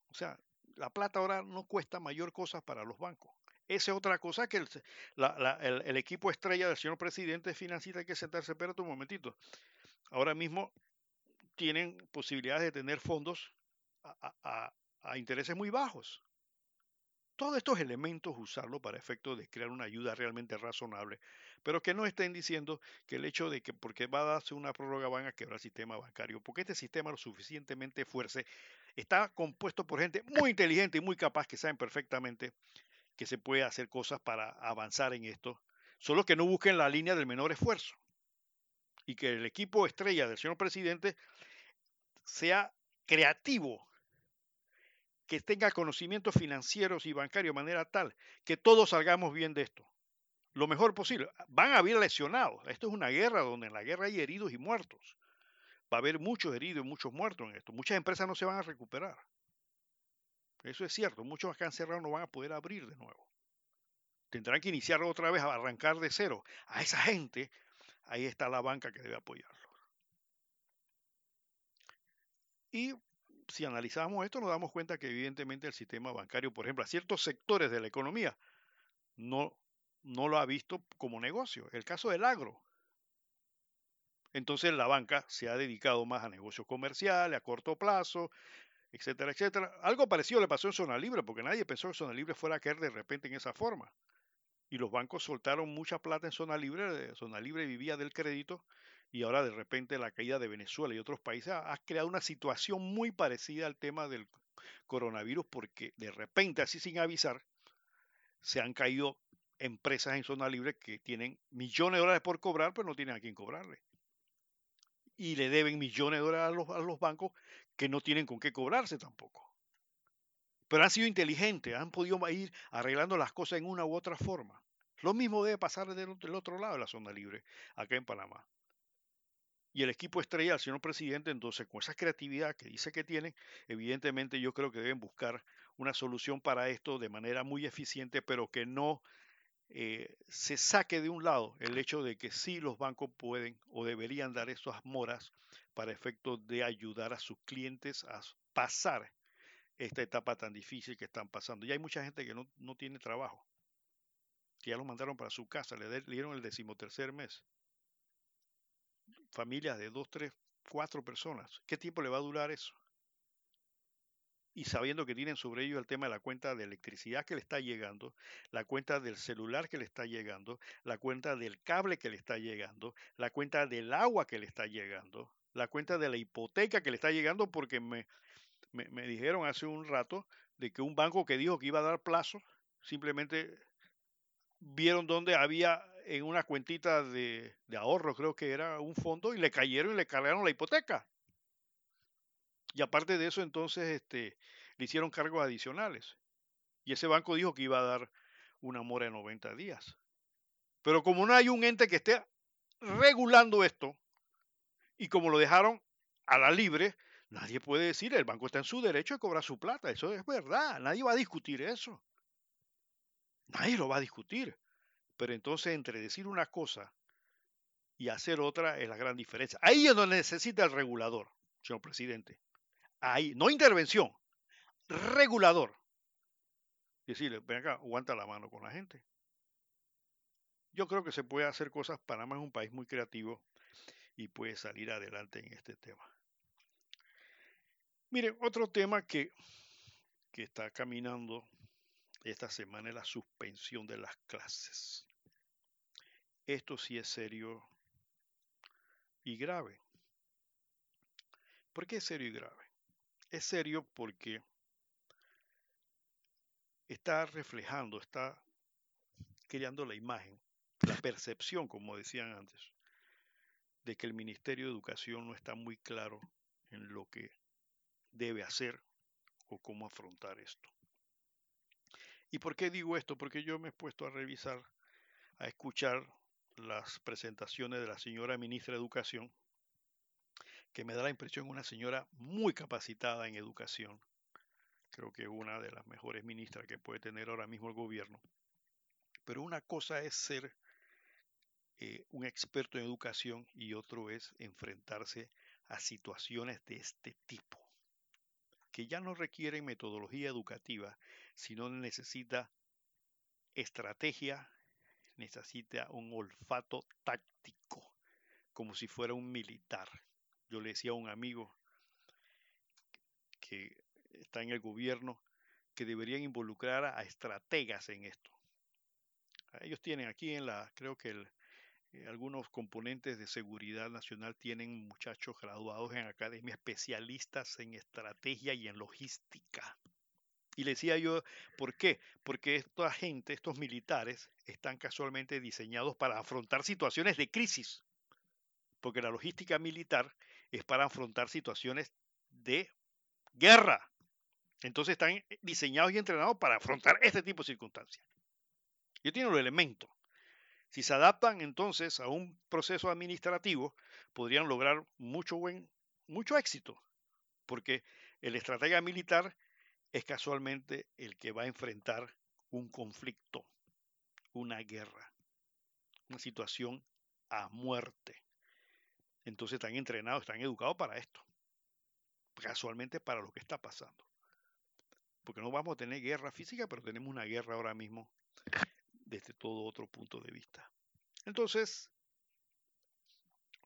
O sea, la plata ahora no cuesta mayor cosa para los bancos. Esa es otra cosa que el, equipo estrella del señor presidente financiera hay que sentarse, espérate un momentito. Ahora mismo tienen posibilidades de tener fondos a intereses muy bajos. Todos estos elementos usarlo para efectos de crear una ayuda realmente razonable, pero que no estén diciendo que el hecho de que porque va a darse una prórroga van a quebrar el sistema bancario, porque este sistema lo suficientemente fuerte está compuesto por gente muy inteligente y muy capaz que saben perfectamente que se puede hacer cosas para avanzar en esto, solo que no busquen la línea del menor esfuerzo y que el equipo estrella del señor presidente sea creativo que tenga conocimientos financieros y bancarios de manera tal que todos salgamos bien de esto. Lo mejor posible. Van a haber lesionados. Esto es una guerra donde en la guerra hay heridos y muertos. Va a haber muchos heridos y muchos muertos en esto. Muchas empresas no se van a recuperar. Eso es cierto. Muchos que han cerrado no van a poder abrir de nuevo. Tendrán que iniciar otra vez a arrancar de cero. A esa gente, ahí está la banca que debe apoyarlo. Y si analizamos esto, nos damos cuenta que evidentemente el sistema bancario, por ejemplo, a ciertos sectores de la economía, no, no lo ha visto como negocio. El caso del agro. Entonces la banca se ha dedicado más a negocios comerciales, a corto plazo, etcétera, etcétera. Algo parecido le pasó en Zona Libre, porque nadie pensó que Zona Libre fuera a caer de repente en esa forma. Y los bancos soltaron mucha plata en Zona Libre, Zona Libre vivía del crédito, y ahora de repente la caída de Venezuela y otros países ha, creado una situación muy parecida al tema del coronavirus porque de repente, así sin avisar, se han caído empresas en zona libre que tienen millones de dólares por cobrar, pero no tienen a quién cobrarle. Y le deben millones de dólares a los, a los bancos que no tienen con qué cobrarse tampoco. Pero han sido inteligentes, han podido ir arreglando las cosas en una u otra forma. Lo mismo debe pasar del otro lado de la zona libre, acá en Panamá y el equipo estrella, el señor presidente, entonces con esa creatividad que dice que tiene, evidentemente yo creo que deben buscar una solución para esto de manera muy eficiente, pero que no eh, se saque de un lado el hecho de que sí los bancos pueden o deberían dar esas moras para efecto de ayudar a sus clientes a pasar esta etapa tan difícil que están pasando. Y hay mucha gente que no, no tiene trabajo, que ya lo mandaron para su casa, le, dieron el decimotercer mes familias de dos, tres, cuatro personas. ¿Qué tiempo le va a durar eso? Y sabiendo que tienen sobre ellos el tema de la cuenta de electricidad que le está llegando, la cuenta del celular que le está llegando, la cuenta del cable que le está llegando, la cuenta del agua que le está llegando, la cuenta de la hipoteca que le está llegando, porque me, me, me dijeron hace un rato de que un banco que dijo que iba a dar plazo, simplemente vieron dónde había en una cuentita de, ahorro, creo que era un fondo, y le cayeron y le cargaron la hipoteca. Y aparte de eso, entonces este, le hicieron cargos adicionales. Y ese banco dijo que iba a dar una mora de 90 días. Pero como no hay un ente que esté regulando esto, y como lo dejaron a la libre, nadie puede decir, el banco está en su derecho de cobrar su plata. Eso es verdad, nadie va a discutir eso. Nadie lo va a discutir. Pero entonces entre decir una cosa y hacer otra es la gran diferencia. Ahí es donde necesita el regulador, señor presidente. Ahí, no intervención, regulador. Decirle, ven acá, aguanta la mano con la gente. Yo creo que se puede hacer cosas. Panamá es un país muy creativo y puede salir adelante en este tema. Miren, otro tema que, que está caminando esta semana es la suspensión de las clases. Esto sí es serio y grave. ¿Por qué es serio y grave? Es serio porque está reflejando, está creando la imagen, la percepción, como decían antes, de que el Ministerio de Educación no está muy claro en lo que debe hacer o cómo afrontar esto. ¿Y por qué digo esto? Porque yo me he puesto a revisar, a escuchar las presentaciones de la señora ministra de Educación, que me da la impresión una señora muy capacitada en educación. Creo que es una de las mejores ministras que puede tener ahora mismo el gobierno. Pero una cosa es ser eh, un experto en educación y otro es enfrentarse a situaciones de este tipo que ya no requieren metodología educativa, sino necesita estrategia, necesita un olfato táctico, como si fuera un militar. Yo le decía a un amigo que está en el gobierno que deberían involucrar a estrategas en esto. Ellos tienen aquí en la, creo que eh, algunos componentes de seguridad nacional tienen muchachos graduados en academia, especialistas en estrategia y en logística. Y le decía yo, ¿por qué? Porque esta gente, estos militares, están casualmente diseñados para afrontar situaciones de crisis. Porque la logística militar es para afrontar situaciones de guerra. Entonces están diseñados y entrenados para afrontar este tipo de circunstancias. Y tienen los elementos. Si se adaptan entonces a un proceso administrativo, podrían lograr mucho buen, mucho éxito. Porque el estratega militar es casualmente el que va a enfrentar un conflicto, una guerra, una situación a muerte. Entonces están entrenados, están educados para esto. Casualmente para lo que está pasando. Porque no vamos a tener guerra física, pero tenemos una guerra ahora mismo desde todo otro punto de vista. Entonces,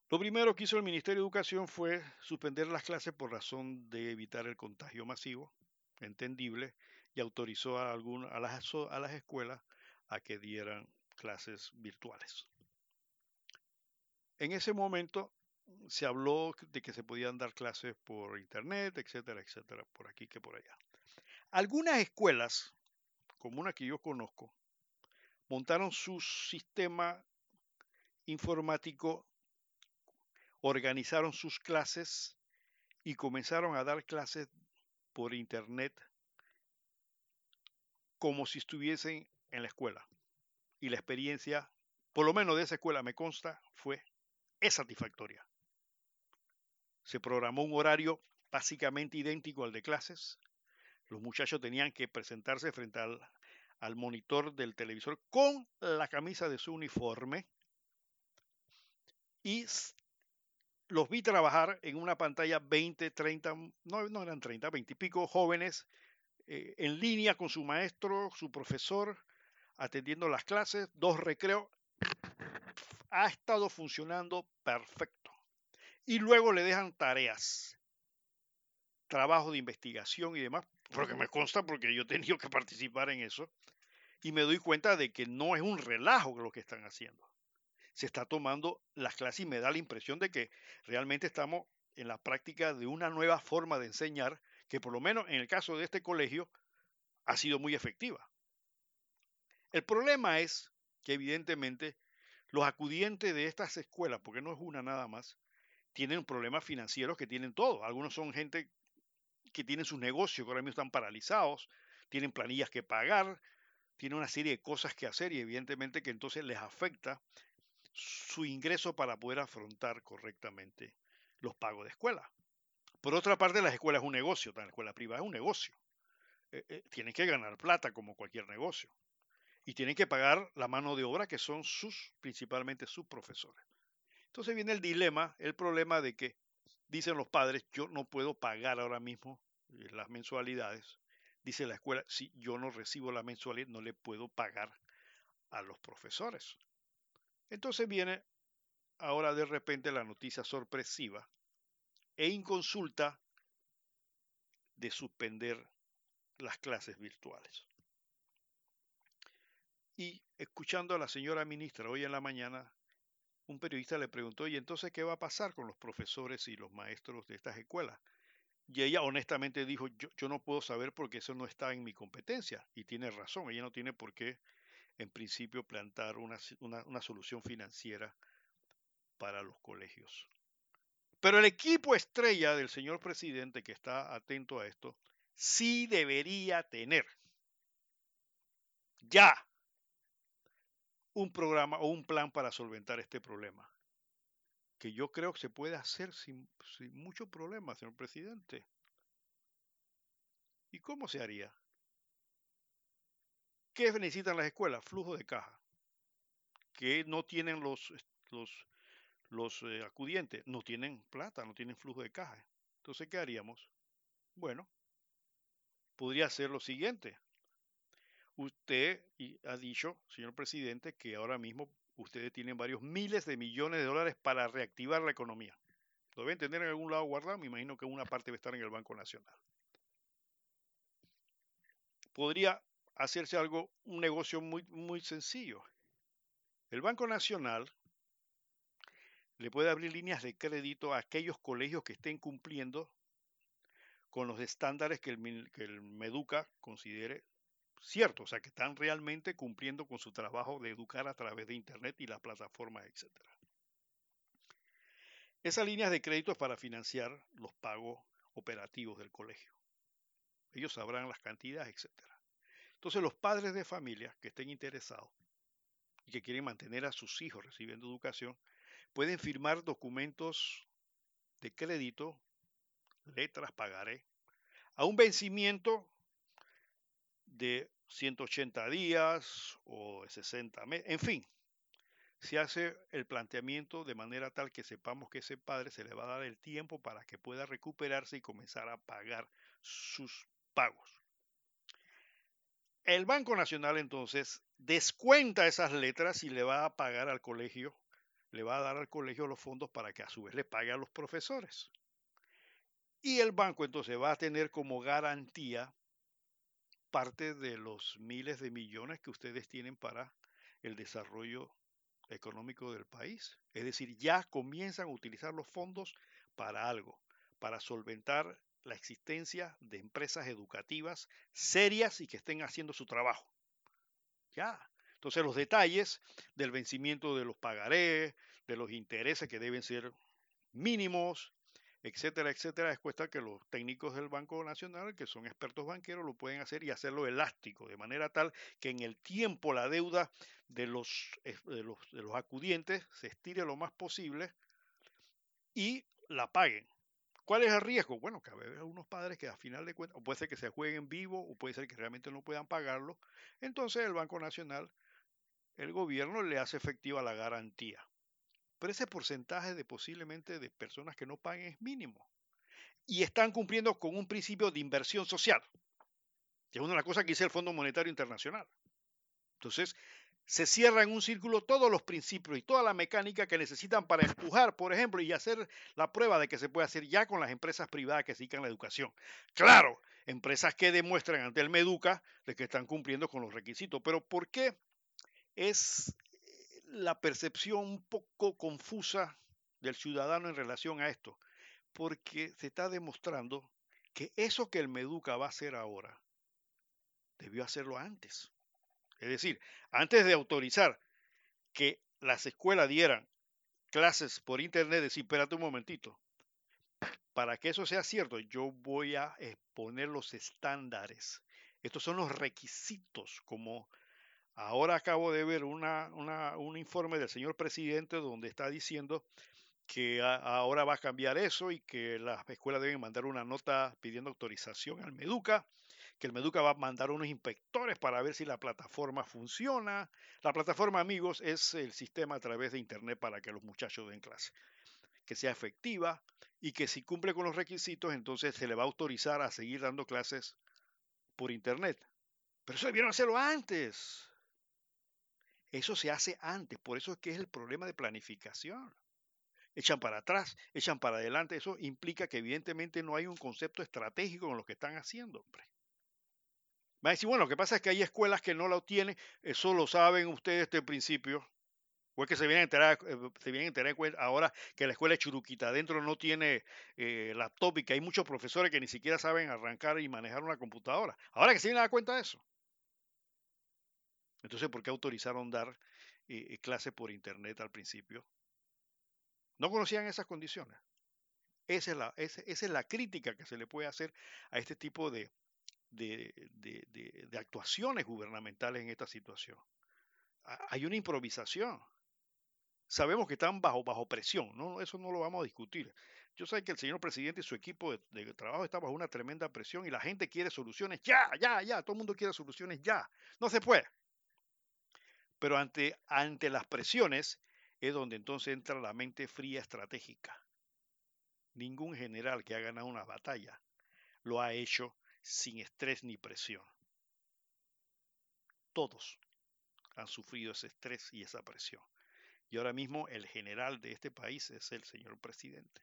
lo primero que hizo el Ministerio de Educación fue suspender las clases por razón de evitar el contagio masivo entendible, y autorizó a, a, las, a las escuelas a que dieran clases virtuales. En ese momento se habló de que se podían dar clases por internet, etcétera, etcétera, por aquí que por allá. Algunas escuelas, como una que yo conozco, montaron su sistema informático, organizaron sus clases y comenzaron a dar clases por internet como si estuviesen en la escuela. Y la experiencia, por lo menos de esa escuela me consta, fue satisfactoria. Se programó un horario básicamente idéntico al de clases. Los muchachos tenían que presentarse frente al, al monitor del televisor con la camisa de su uniforme y los vi trabajar en una pantalla 20, 30, no, no eran 30, 20 y pico jóvenes eh, en línea con su maestro, su profesor, atendiendo las clases, dos recreos. Ha estado funcionando perfecto. Y luego le dejan tareas, trabajo de investigación y demás, porque me consta porque yo he tenido que participar en eso, y me doy cuenta de que no es un relajo lo que están haciendo se está tomando las clases y me da la impresión de que realmente estamos en la práctica de una nueva forma de enseñar que por lo menos en el caso de este colegio ha sido muy efectiva. El problema es que evidentemente los acudientes de estas escuelas, porque no es una nada más, tienen problemas financieros que tienen todo. Algunos son gente que tienen sus negocios que ahora mismo están paralizados, tienen planillas que pagar, tienen una serie de cosas que hacer y evidentemente que entonces les afecta su ingreso para poder afrontar correctamente los pagos de escuela. Por otra parte, las escuelas es un negocio, la escuela privada es un negocio. Eh, eh, tienen que ganar plata como cualquier negocio. Y tienen que pagar la mano de obra que son sus, principalmente sus profesores. Entonces viene el dilema, el problema de que dicen los padres, yo no puedo pagar ahora mismo eh, las mensualidades. Dice la escuela, si yo no recibo la mensualidad, no le puedo pagar a los profesores. Entonces viene ahora de repente la noticia sorpresiva e inconsulta de suspender las clases virtuales. Y escuchando a la señora ministra hoy en la mañana, un periodista le preguntó, ¿y entonces qué va a pasar con los profesores y los maestros de estas escuelas? Y ella honestamente dijo, yo, yo no puedo saber porque eso no está en mi competencia. Y tiene razón, ella no tiene por qué en principio, plantar una, una, solución financiera para los colegios. Pero el equipo estrella del señor presidente que está atento a esto, sí debería tener ya un programa o un plan para solventar este problema. Que yo creo que se puede hacer sin, sin mucho problema, señor presidente. ¿Y cómo se haría? ¿Qué necesitan las escuelas? Flujo de caja. Que no tienen los, los, los eh, acudientes, no tienen plata, no tienen flujo de caja. Entonces, ¿qué haríamos? Bueno, podría ser lo siguiente. Usted ha dicho, señor presidente, que ahora mismo ustedes tienen varios miles de millones de dólares para reactivar la economía. Lo deben tener en algún lado guardado, me imagino que una parte debe estar en el Banco Nacional. Podría hacerse algo, un negocio muy, muy sencillo. El Banco Nacional le puede abrir líneas de crédito a aquellos colegios que estén cumpliendo con los estándares que el, que el Meduca considere cierto, o sea, que están realmente cumpliendo con su trabajo de educar a través de Internet y las plataformas, etc. Esas líneas de crédito es para financiar los pagos operativos del colegio. Ellos sabrán las cantidades, etc. Entonces los padres de familia que estén interesados y que quieren mantener a sus hijos recibiendo educación, pueden firmar documentos de crédito, letras, pagaré, a un vencimiento de 180 días o de 60 meses, en fin, se hace el planteamiento de manera tal que sepamos que ese padre se le va a dar el tiempo para que pueda recuperarse y comenzar a pagar sus pagos. El Banco Nacional entonces descuenta esas letras y le va a pagar al colegio, le va a dar al colegio los fondos para que a su vez le pague a los profesores. Y el banco entonces va a tener como garantía parte de los miles de millones que ustedes tienen para el desarrollo económico del país. Es decir, ya comienzan a utilizar los fondos para algo, para solventar la existencia de empresas educativas serias y que estén haciendo su trabajo. Ya. Entonces los detalles del vencimiento de los pagarés, de los intereses que deben ser mínimos, etcétera, etcétera, es cuesta que los técnicos del Banco Nacional, que son expertos banqueros, lo pueden hacer y hacerlo elástico, de manera tal que en el tiempo la deuda de los, eh, de los, de los acudientes se estire lo más posible y la paguen. ¿Cuál es el riesgo? Bueno, que a veces unos padres que a final de cuentas, o puede ser que se jueguen vivo, o puede ser que realmente no puedan pagarlo. Entonces el Banco Nacional, el gobierno le hace efectiva la garantía pero ese porcentaje de posiblemente de personas que no paguen es mínimo. Y están cumpliendo con un principio de inversión social, que es una de las cosas que dice el Fondo Monetario Internacional. Entonces, se cierra en un círculo todos los principios y toda la mecánica que necesitan para empujar, por ejemplo, y hacer la prueba de que se puede hacer ya con las empresas privadas que se dedican a la educación. Claro, empresas que demuestran ante el Meduca de que están cumpliendo con los requisitos. Pero ¿por qué es la percepción un poco confusa del ciudadano en relación a esto, porque se está demostrando que eso que el Meduca va a hacer ahora, debió hacerlo antes. Es decir, antes de autorizar que las escuelas dieran clases por internet, decir, espérate un momentito, para que eso sea cierto, yo voy a exponer los estándares. Estos son los requisitos como Ahora acabo de ver un informe del señor presidente donde está diciendo que ahora va a cambiar eso y que las escuelas deben mandar una nota pidiendo autorización al Meduca, que el Meduca va a mandar unos inspectores para ver si la plataforma funciona. La plataforma, amigos, es el sistema a través de Internet para que los muchachos den clase, que sea efectiva y que si cumple con los requisitos, entonces se le va a autorizar a seguir dando clases por Internet. Pero eso debieron hacerlo antes. Eso se hace antes, por eso es que es el problema de planificación. Echan para atrás, echan para adelante, eso implica que evidentemente no hay un concepto estratégico en lo que están haciendo, hombre. Va a decir, bueno, lo que pasa es que hay escuelas que no lo tienen, eso lo saben ustedes desde el principio, o es que se vienen a enterar, eh, se vienen a enterar ahora que la escuela de Churuquita adentro no tiene eh, laptop y que hay muchos profesores que ni siquiera saben arrancar y manejar una computadora. Ahora que se vienen a dar cuenta de eso. Entonces, ¿por qué autorizaron dar eh, eh, clase por Internet al principio? No conocían esas condiciones. Esa es, la, crítica que se le puede hacer a este tipo de, actuaciones gubernamentales en esta situación. Hay una improvisación. Sabemos que están bajo, presión, ¿no? eso no lo vamos a discutir. Yo sé que el señor presidente y su equipo de, de, trabajo están bajo una tremenda presión y la gente quiere soluciones ya, ya, ya, todo el mundo quiere soluciones ya. No se puede. Pero ante, ante las presiones es donde entonces entra la mente fría estratégica. Ningún general que ha ganado una batalla lo ha hecho sin estrés ni presión. todos han sufrido ese estrés y esa presión. Y ahora mismo el general de este país es el señor presidente.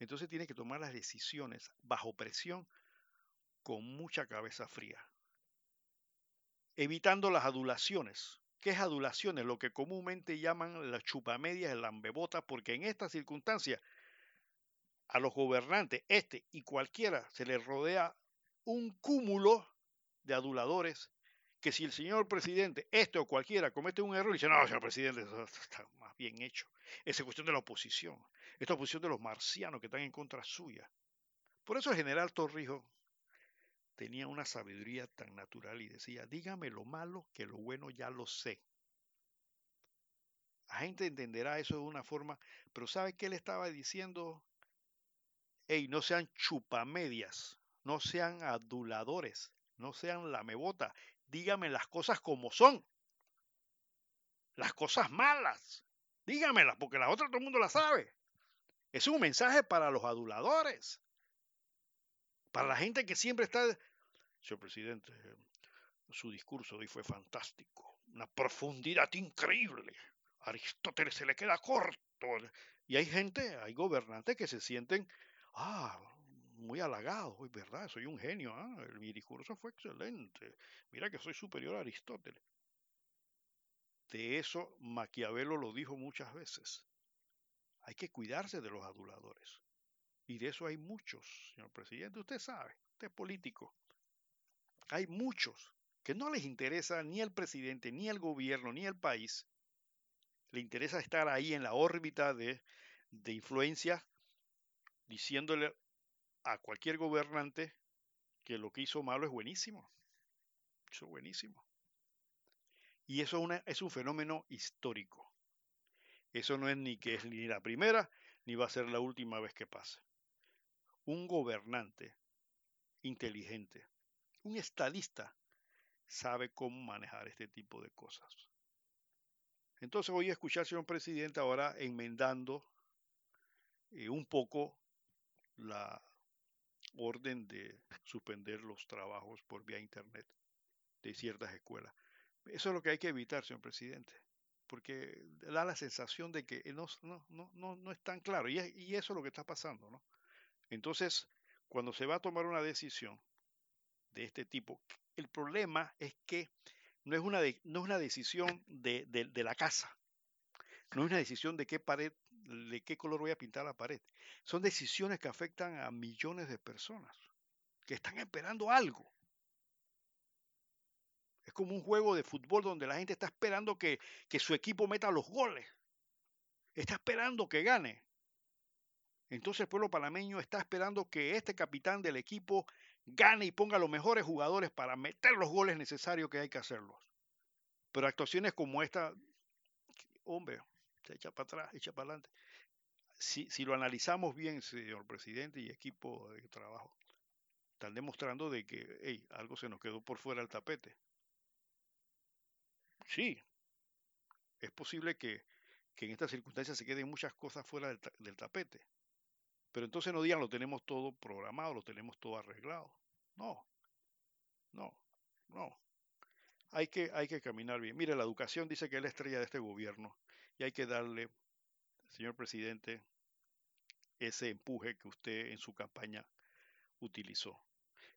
Entonces tiene que tomar las decisiones bajo presión con mucha cabeza fría, evitando las adulaciones. ¿Qué es adulaciones? Lo que comúnmente llaman las chupamedias, el lambebota, porque en estas circunstancias a los gobernantes, este y cualquiera, se les rodea un cúmulo de aduladores que si el señor presidente, este o cualquiera, comete un error, dice, no, señor presidente, eso está más bien hecho. Esa es cuestión de la oposición. Esta oposición de los marcianos que están en contra suya. Por eso el general Torrijos tenía una sabiduría tan natural y decía, dígame lo malo que lo bueno ya lo sé. La gente entenderá eso de una forma, pero ¿sabe qué le estaba diciendo? Ey, no sean chupamedias, no sean aduladores, no sean lamebota, dígame las cosas como son. Las cosas malas, dígamelas, porque las otras todo el mundo las sabe. Es un mensaje para los aduladores. Para la gente que siempre está... Señor presidente, su discurso hoy fue fantástico. Una profundidad increíble. Aristóteles se le queda corto. Y hay gente, hay gobernantes que se sienten, ah, muy halagados, es verdad, soy un genio, ah, mi discurso fue excelente. Mira que soy superior a Aristóteles. De eso Maquiavelo lo dijo muchas veces. Hay que cuidarse de los aduladores. Y de eso hay muchos, señor presidente. Usted sabe, usted es político. Hay muchos que no les interesa ni el presidente, ni el gobierno, ni el país. Le interesa estar ahí en la órbita de, de influencia, diciéndole a cualquier gobernante que lo que hizo malo es buenísimo. Eso es buenísimo. Y eso es un fenómeno histórico. Eso no es ni que es ni la primera ni va a ser la última vez que pase. Un gobernante inteligente, un estadista, sabe cómo manejar este tipo de cosas. Entonces voy a escuchar, señor presidente, ahora enmendando eh, un poco la orden de suspender los trabajos por vía internet de ciertas escuelas. Eso es lo que hay que evitar, señor presidente porque da la sensación de que no, no, no, no es tan claro. Y, y, eso es lo que está pasando. ¿no? Entonces, cuando se va a tomar una decisión de este tipo, el problema es que no es una, no es una decisión de, de, de, la casa, no es una decisión de qué pared, de qué color voy a pintar la pared. Son decisiones que afectan a millones de personas que están esperando algo. Es como un juego de fútbol donde la gente está esperando que, que su equipo meta los goles. Está esperando que gane. Entonces el pueblo panameño está esperando que este capitán del equipo gane y ponga los mejores jugadores para meter los goles necesarios que hay que hacerlos. Pero actuaciones como esta, hombre, se echa para atrás, echa para adelante. Si, si lo analizamos bien, señor presidente y equipo de trabajo, están demostrando de que hey, algo se nos quedó por fuera del tapete. Sí, es posible que, en estas circunstancias se queden muchas cosas fuera del, tapete. Pero entonces no digan lo tenemos todo programado, lo tenemos todo arreglado. No, no, no. Hay que, hay que caminar bien. Mire, la educación dice que es la estrella de este gobierno y hay que darle, señor presidente, ese empuje que usted en su campaña utilizó.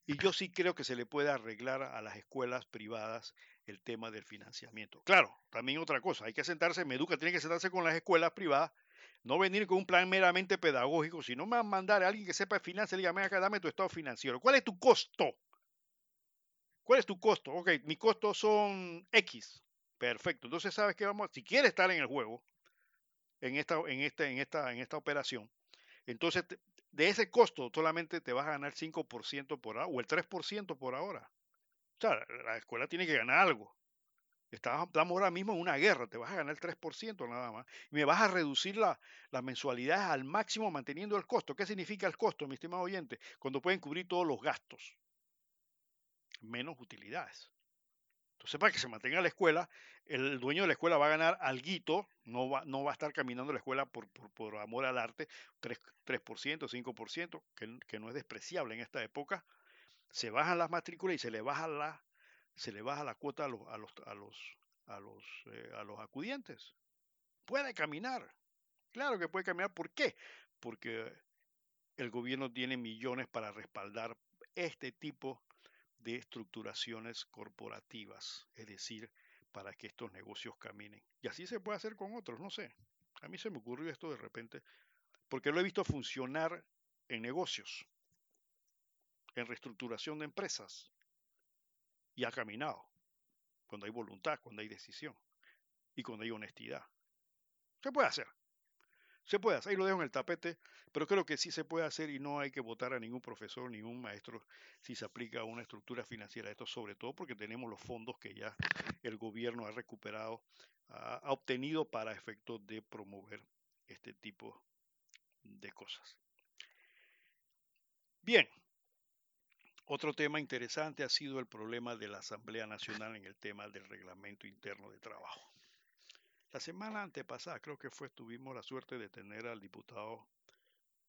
Y yo sí creo que se le puede arreglar a las escuelas privadas el tema del financiamiento. Claro, también otra cosa, hay que sentarse, Meduca tiene que sentarse con las escuelas privadas, no venir con un plan meramente pedagógico, sino más mandar a alguien que sepa de finanzas y diga, dame tu estado financiero. ¿Cuál es tu costo? ¿Cuál es tu costo? Ok, mi costo son X. Perfecto. Entonces, ¿sabes qué vamos? Si quieres estar en el juego, en esta, en esta, en esta, en esta operación, entonces de ese costo solamente te vas a ganar 5% por ahora, o el 3% por ahora. O sea, la escuela tiene que ganar algo. Estamos ahora mismo en una guerra, te vas a ganar el 3% nada más. Y me vas a reducir la, las mensualidades al máximo manteniendo el costo. ¿Qué significa el costo, mi estimado oyente? Cuando pueden cubrir todos los gastos. Menos utilidades. Entonces, para que se mantenga la escuela, el dueño de la escuela va a ganar algo, no va, no va a estar caminando la escuela por, por, amor al arte, 3%, 5%, que, que no es despreciable en esta época. Se bajan las matrículas y se le baja la, se le baja la cuota a los, a los, a los, a los, eh, a los acudientes. Puede caminar. Claro que puede caminar. ¿Por qué? Porque el gobierno tiene millones para respaldar este tipo de estructuraciones corporativas, es decir, para que estos negocios caminen. Y así se puede hacer con otros, no sé. A mí se me ocurrió esto de repente, porque lo he visto funcionar en negocios, en reestructuración de empresas, y ha caminado, cuando hay voluntad, cuando hay decisión y cuando hay honestidad. Se puede hacer. Se puede hacer, ahí lo dejo en el tapete, pero creo que sí se puede hacer y no hay que votar a ningún profesor, ningún maestro si se aplica una estructura financiera. Esto sobre todo porque tenemos los fondos que ya el gobierno ha recuperado, ha, obtenido para efectos de promover este tipo de cosas. Bien, otro tema interesante ha sido el problema de la Asamblea Nacional en el tema del reglamento interno de trabajo. La semana antepasada, creo que fue, tuvimos la suerte de tener al diputado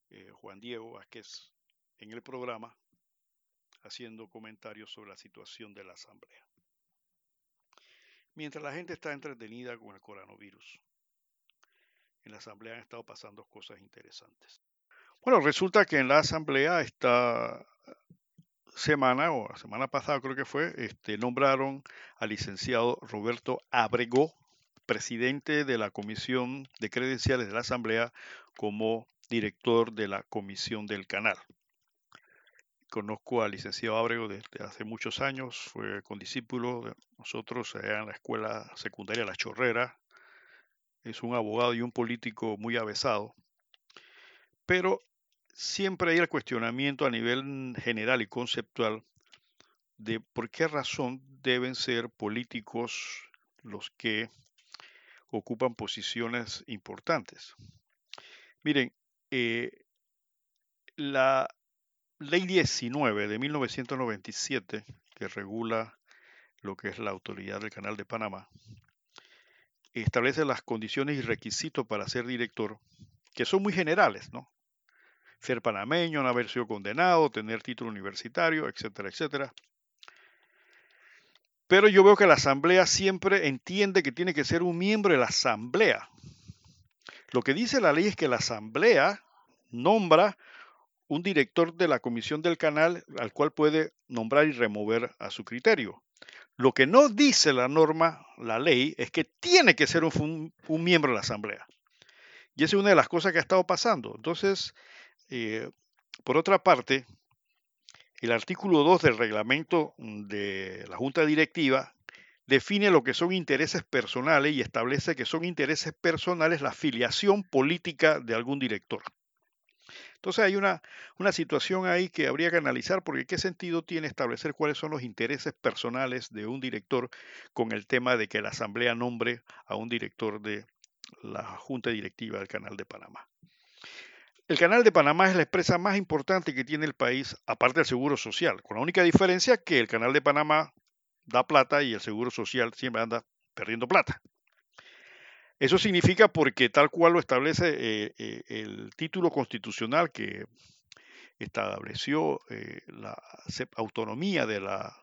eh, Juan Diego Vázquez en el programa haciendo comentarios sobre la situación de la Asamblea. Mientras la gente está entretenida con el coronavirus, en la Asamblea han estado pasando cosas interesantes. Bueno, resulta que en la Asamblea esta semana, o la semana pasada creo que fue, este, nombraron al licenciado Roberto Abrego presidente de la Comisión de Credenciales de la Asamblea como director de la Comisión del Canal. Conozco al licenciado Ábrego desde hace muchos años, fue condiscípulo de nosotros en la escuela secundaria La Chorrera. Es un abogado y un político muy avesado, pero siempre hay el cuestionamiento a nivel general y conceptual de por qué razón deben ser políticos los que ocupan posiciones importantes. Miren, eh, la ley 19 de 1997, que regula lo que es la autoridad del Canal de Panamá, establece las condiciones y requisitos para ser director, que son muy generales, ¿no? Ser panameño, no haber sido condenado, tener título universitario, etcétera, etcétera. Pero yo veo que la asamblea siempre entiende que tiene que ser un miembro de la asamblea. Lo que dice la ley es que la asamblea nombra un director de la comisión del canal al cual puede nombrar y remover a su criterio. Lo que no dice la norma, la ley, es que tiene que ser un, miembro de la asamblea. Y esa es una de las cosas que ha estado pasando. Entonces, eh, por otra parte, el artículo 2 del reglamento de la Junta Directiva define lo que son intereses personales y establece que son intereses personales la afiliación política de algún director. Entonces hay una, una situación ahí que habría que analizar porque qué sentido tiene establecer cuáles son los intereses personales de un director con el tema de que la Asamblea nombre a un director de la Junta Directiva del Canal de Panamá. El canal de Panamá es la empresa más importante que tiene el país, aparte del seguro social, con la única diferencia que el canal de Panamá da plata y el seguro social siempre anda perdiendo plata. Eso significa porque tal cual lo establece eh, eh, el título constitucional que estableció eh, la autonomía de la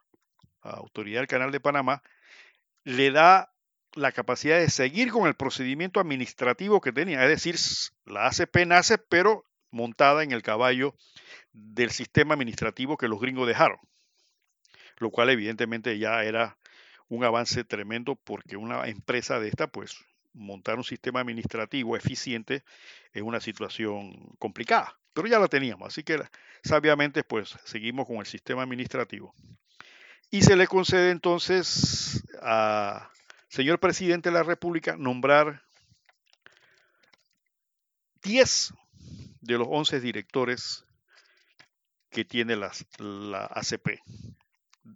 autoridad del canal de Panamá, le da la capacidad de seguir con el procedimiento administrativo que tenía, es decir, la ACP nace pero montada en el caballo del sistema administrativo que los gringos dejaron, lo cual evidentemente ya era un avance tremendo porque una empresa de esta, pues montar un sistema administrativo eficiente es una situación complicada, pero ya la teníamos, así que sabiamente pues seguimos con el sistema administrativo. Y se le concede entonces a señor presidente de la República, nombrar 10 de los 11 directores que tiene la ACP.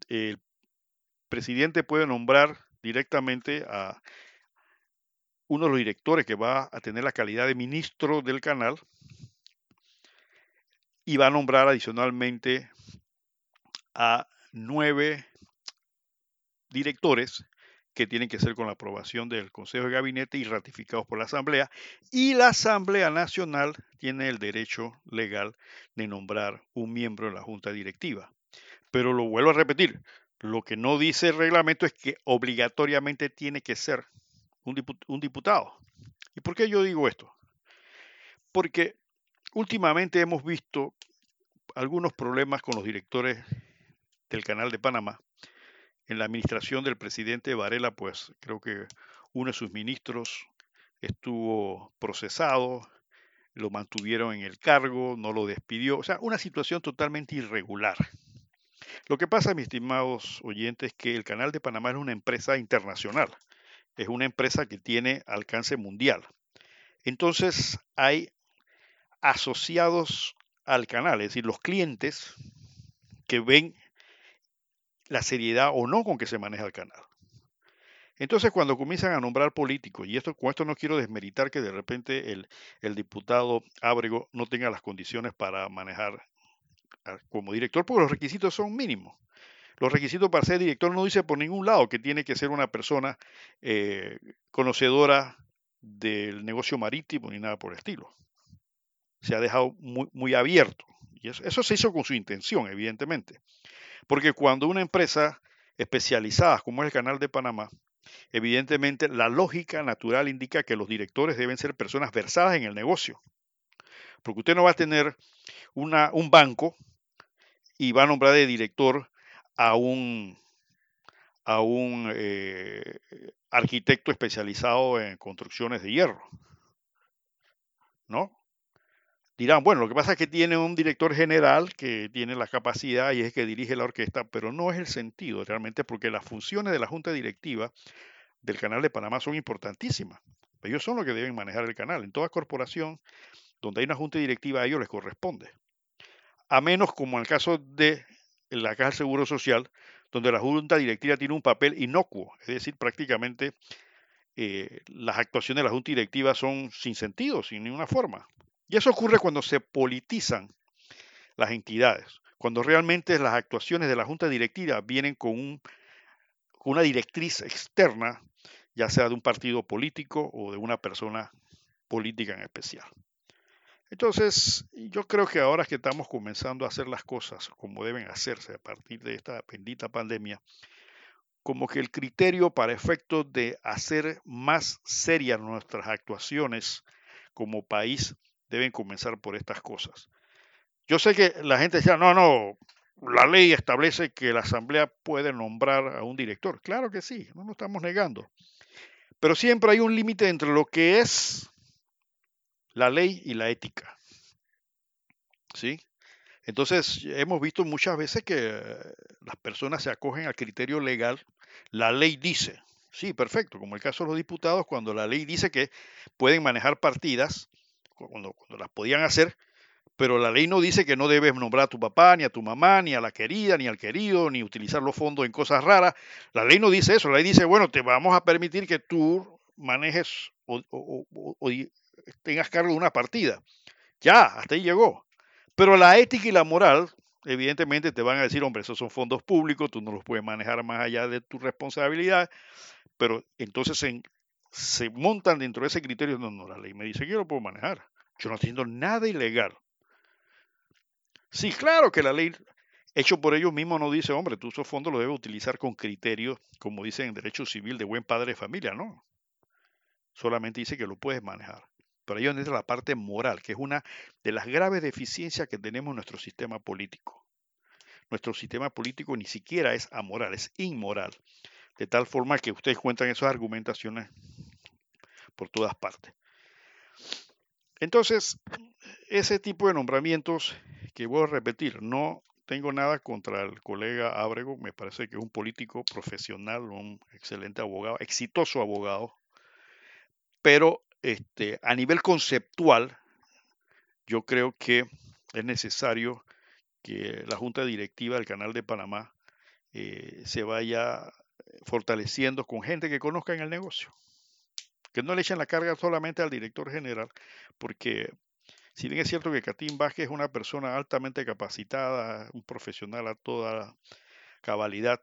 El presidente puede nombrar directamente a uno de los directores que va a tener la calidad de ministro del canal y va a nombrar adicionalmente a nueve directores que tienen que ser con la aprobación del Consejo de Gabinete y ratificados por la Asamblea. Y la Asamblea Nacional tiene el derecho legal de nombrar un miembro de la Junta Directiva. Pero lo vuelvo a repetir, Lo que no dice el reglamento es que obligatoriamente tiene que ser un, diputado. ¿Y por qué yo digo esto? Porque últimamente hemos visto algunos problemas con los directores del Canal de Panamá. En la administración del presidente Varela, pues creo que uno de sus ministros estuvo procesado, lo mantuvieron en el cargo, no lo despidió, o sea, una situación totalmente irregular. Lo que pasa, mis estimados oyentes, es que el Canal de Panamá es una empresa internacional, es una empresa que tiene alcance mundial. Entonces hay asociados al canal, es decir, los clientes que ven la seriedad o no con que se maneja el canal. Entonces, cuando comienzan a nombrar políticos, y esto, con esto no quiero desmeritar que de repente el, el diputado Ábrego no tenga las condiciones para manejar como director, porque los requisitos son mínimos. Los requisitos para ser director no dice por ningún lado que tiene que ser una persona eh, conocedora del negocio marítimo ni nada por el estilo. Se ha dejado muy, muy abierto. Y eso, eso se hizo con su intención, evidentemente. Porque cuando una empresa especializada como es el Canal de Panamá, evidentemente la lógica natural indica que los directores deben ser personas versadas en el negocio. Porque usted no va a tener un banco y va a nombrar de director a un, a un eh, arquitecto especializado en construcciones de hierro. ¿No? Dirán, bueno, lo que pasa es que tiene un director general que tiene la capacidad y es que dirige la orquesta, pero no es el sentido realmente porque las funciones de la junta directiva del canal de Panamá son importantísimas. Ellos son los que deben manejar el canal. En toda corporación donde hay una junta directiva a ellos les corresponde a menos como en el caso de la Caja del Seguro Social, donde la Junta Directiva tiene un papel inocuo, es decir, prácticamente eh, las actuaciones de la Junta Directiva son sin sentido, sin ninguna forma. Y eso ocurre cuando se politizan las entidades, cuando realmente las actuaciones de la Junta Directiva vienen con, una directriz externa, ya sea de un partido político o de una persona política en especial. Entonces, yo creo que ahora que estamos comenzando a hacer las cosas como deben hacerse a partir de esta bendita pandemia, como que el criterio para efectos de hacer más serias nuestras actuaciones como país deben comenzar por estas cosas. Yo sé que la gente decía, no, no, la ley establece que la Asamblea puede nombrar a un director. Claro que sí, no lo estamos negando. Pero siempre hay un límite entre lo que es la ley y la ética. ¿Sí? Entonces, hemos visto muchas veces que las personas se acogen al criterio legal. La ley dice, sí, perfecto, como el caso de los diputados, cuando la ley dice que pueden manejar partidas, cuando, cuando las podían hacer, pero la ley no dice que no debes nombrar a tu papá, ni a tu mamá, ni a la querida, ni al querido, ni utilizar los fondos en cosas raras. La ley no dice eso, la ley dice, bueno, te vamos a permitir que tú manejes o, tengas cargo de una partida. Ya, hasta ahí llegó. Pero la ética y la moral, evidentemente, te van a decir, hombre, esos son fondos públicos, tú no los puedes manejar más allá de tu responsabilidad. Pero entonces se, montan dentro de ese criterio. No, no, la ley me dice que yo lo puedo manejar. Yo no estoy haciendo nada ilegal. Sí, claro que la ley hecho por ellos mismos no dice, hombre, tú esos fondos los debes utilizar con criterios, como dicen en derecho civil, de buen padre de familia, no. Solamente dice que lo puedes manejar. Pero ahí donde entra la parte moral, que es una de las graves deficiencias que tenemos en nuestro sistema político. Nuestro sistema político ni siquiera es amoral, es inmoral. De tal forma que ustedes cuentan esas argumentaciones por todas partes. Entonces, ese tipo de nombramientos que voy a repetir, no tengo nada contra el colega Ábrego, me parece que es un político profesional, un excelente abogado, exitoso abogado, pero este, a nivel conceptual, yo creo que es necesario que la Junta Directiva del Canal de Panamá eh, se vaya fortaleciendo con gente que conozca en el negocio. Que no le echen la carga solamente al director general, porque si bien es cierto que Catín Vázquez es una persona altamente capacitada, un profesional a toda cabalidad,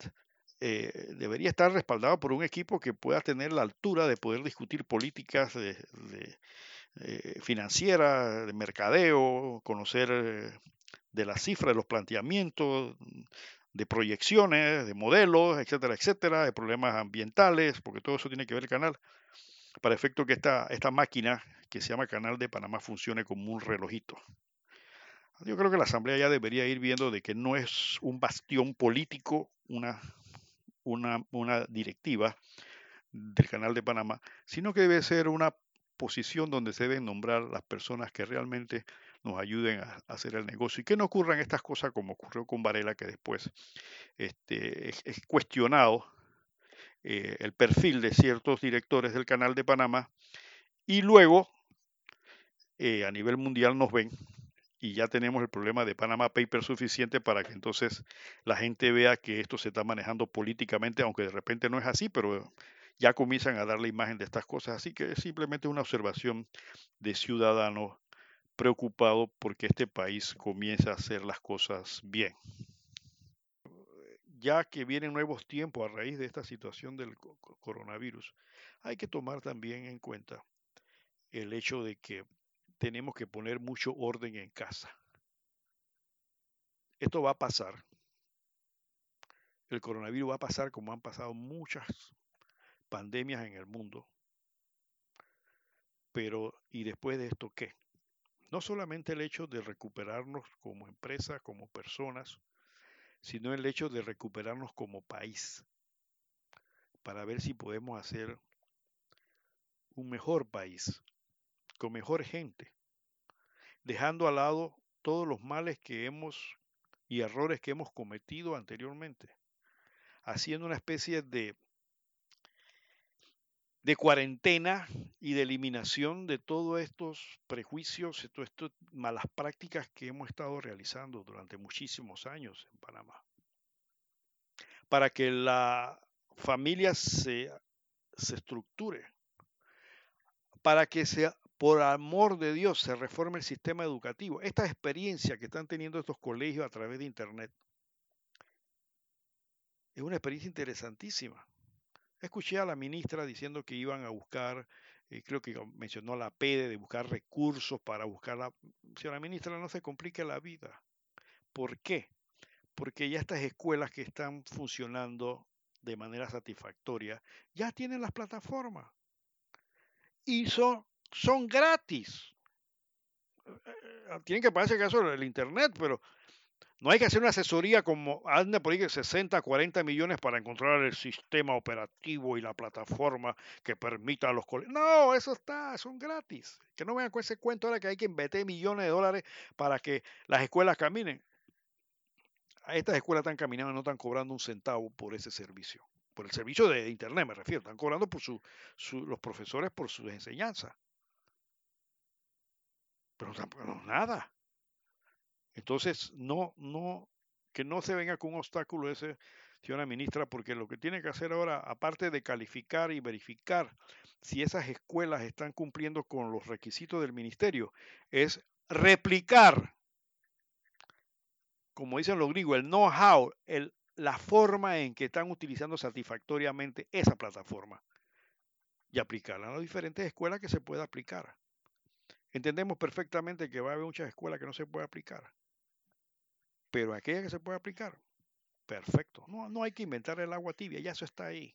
eh, debería estar respaldado por un equipo que pueda tener la altura de poder discutir políticas de, eh, financieras, de mercadeo, conocer eh, de las cifras, de los planteamientos, de proyecciones, de modelos, etcétera, etcétera, de problemas ambientales, porque todo eso tiene que ver el canal, para efecto que esta, esta máquina que se llama Canal de Panamá funcione como un relojito. Yo creo que la Asamblea ya debería ir viendo de que no es un bastión político, una, una, una directiva del Canal de Panamá, sino que debe ser una posición donde se deben nombrar las personas que realmente nos ayuden a, hacer el negocio y que no ocurran estas cosas como ocurrió con Varela, que después este, es, cuestionado eh, el perfil de ciertos directores del canal de Panamá y luego eh, a nivel mundial nos ven y ya tenemos el problema de Panama Paper suficiente para que entonces la gente vea que esto se está manejando políticamente, aunque de repente no es así, pero ya comienzan a dar la imagen de estas cosas. Así que es simplemente una observación de ciudadano preocupado porque este país comienza a hacer las cosas bien. Ya que vienen nuevos tiempos a raíz de esta situación del coronavirus, hay que tomar también en cuenta el hecho de que tenemos que poner mucho orden en casa. Esto va a pasar. El coronavirus va a pasar como han pasado muchas pandemias en el mundo. Pero, ¿y después de esto qué? No solamente el hecho de recuperarnos como empresa, como personas, sino el hecho de recuperarnos como país, para ver si podemos hacer un mejor país, con mejor gente, dejando al lado todos los males que hemos y errores que hemos cometido anteriormente, haciendo una especie de de cuarentena y de eliminación de todos estos prejuicios y todas estas malas prácticas que hemos estado realizando durante muchísimos años en Panamá. Para que la familia se, se estructure, para que sea, por amor de Dios se reforme el sistema educativo. Esta experiencia que están teniendo estos colegios a través de Internet es una experiencia interesantísima Escuché a la ministra diciendo que iban a buscar, eh, creo que mencionó la PEDE, de buscar recursos para buscar la... Señora ministra, no se complique la vida. ¿Por qué? Porque ya estas escuelas que están funcionando de manera satisfactoria ya tienen las plataformas y son, son gratis. Eh, eh, tienen que pagarse caso el internet, pero no hay que hacer una asesoría como anda por ahí que 60, 40 millones para encontrar el sistema operativo y la plataforma que permita a los colegios. No, eso está, son gratis. Que no vean con ese cuento ahora que hay que invertir millones de dólares para que las escuelas caminen. Estas escuelas están caminando, no están cobrando un centavo por ese servicio. Por el servicio de internet me refiero. Están cobrando por su, los profesores por sus enseñanzas. Pero tampoco nada. Entonces, no, no, que no se venga con un obstáculo ese, señora ministra, porque lo que tiene que hacer ahora, aparte de calificar y verificar si esas escuelas están cumpliendo con los requisitos del ministerio, es replicar, como dicen los griegos, el know-how, la forma en que están utilizando satisfactoriamente esa plataforma y aplicarla a las diferentes escuelas que se pueda aplicar. Entendemos perfectamente que va a haber muchas escuelas que no se puede aplicar pero aquella que se puede aplicar, perfecto. No, no hay que inventar el agua tibia, ya eso está ahí.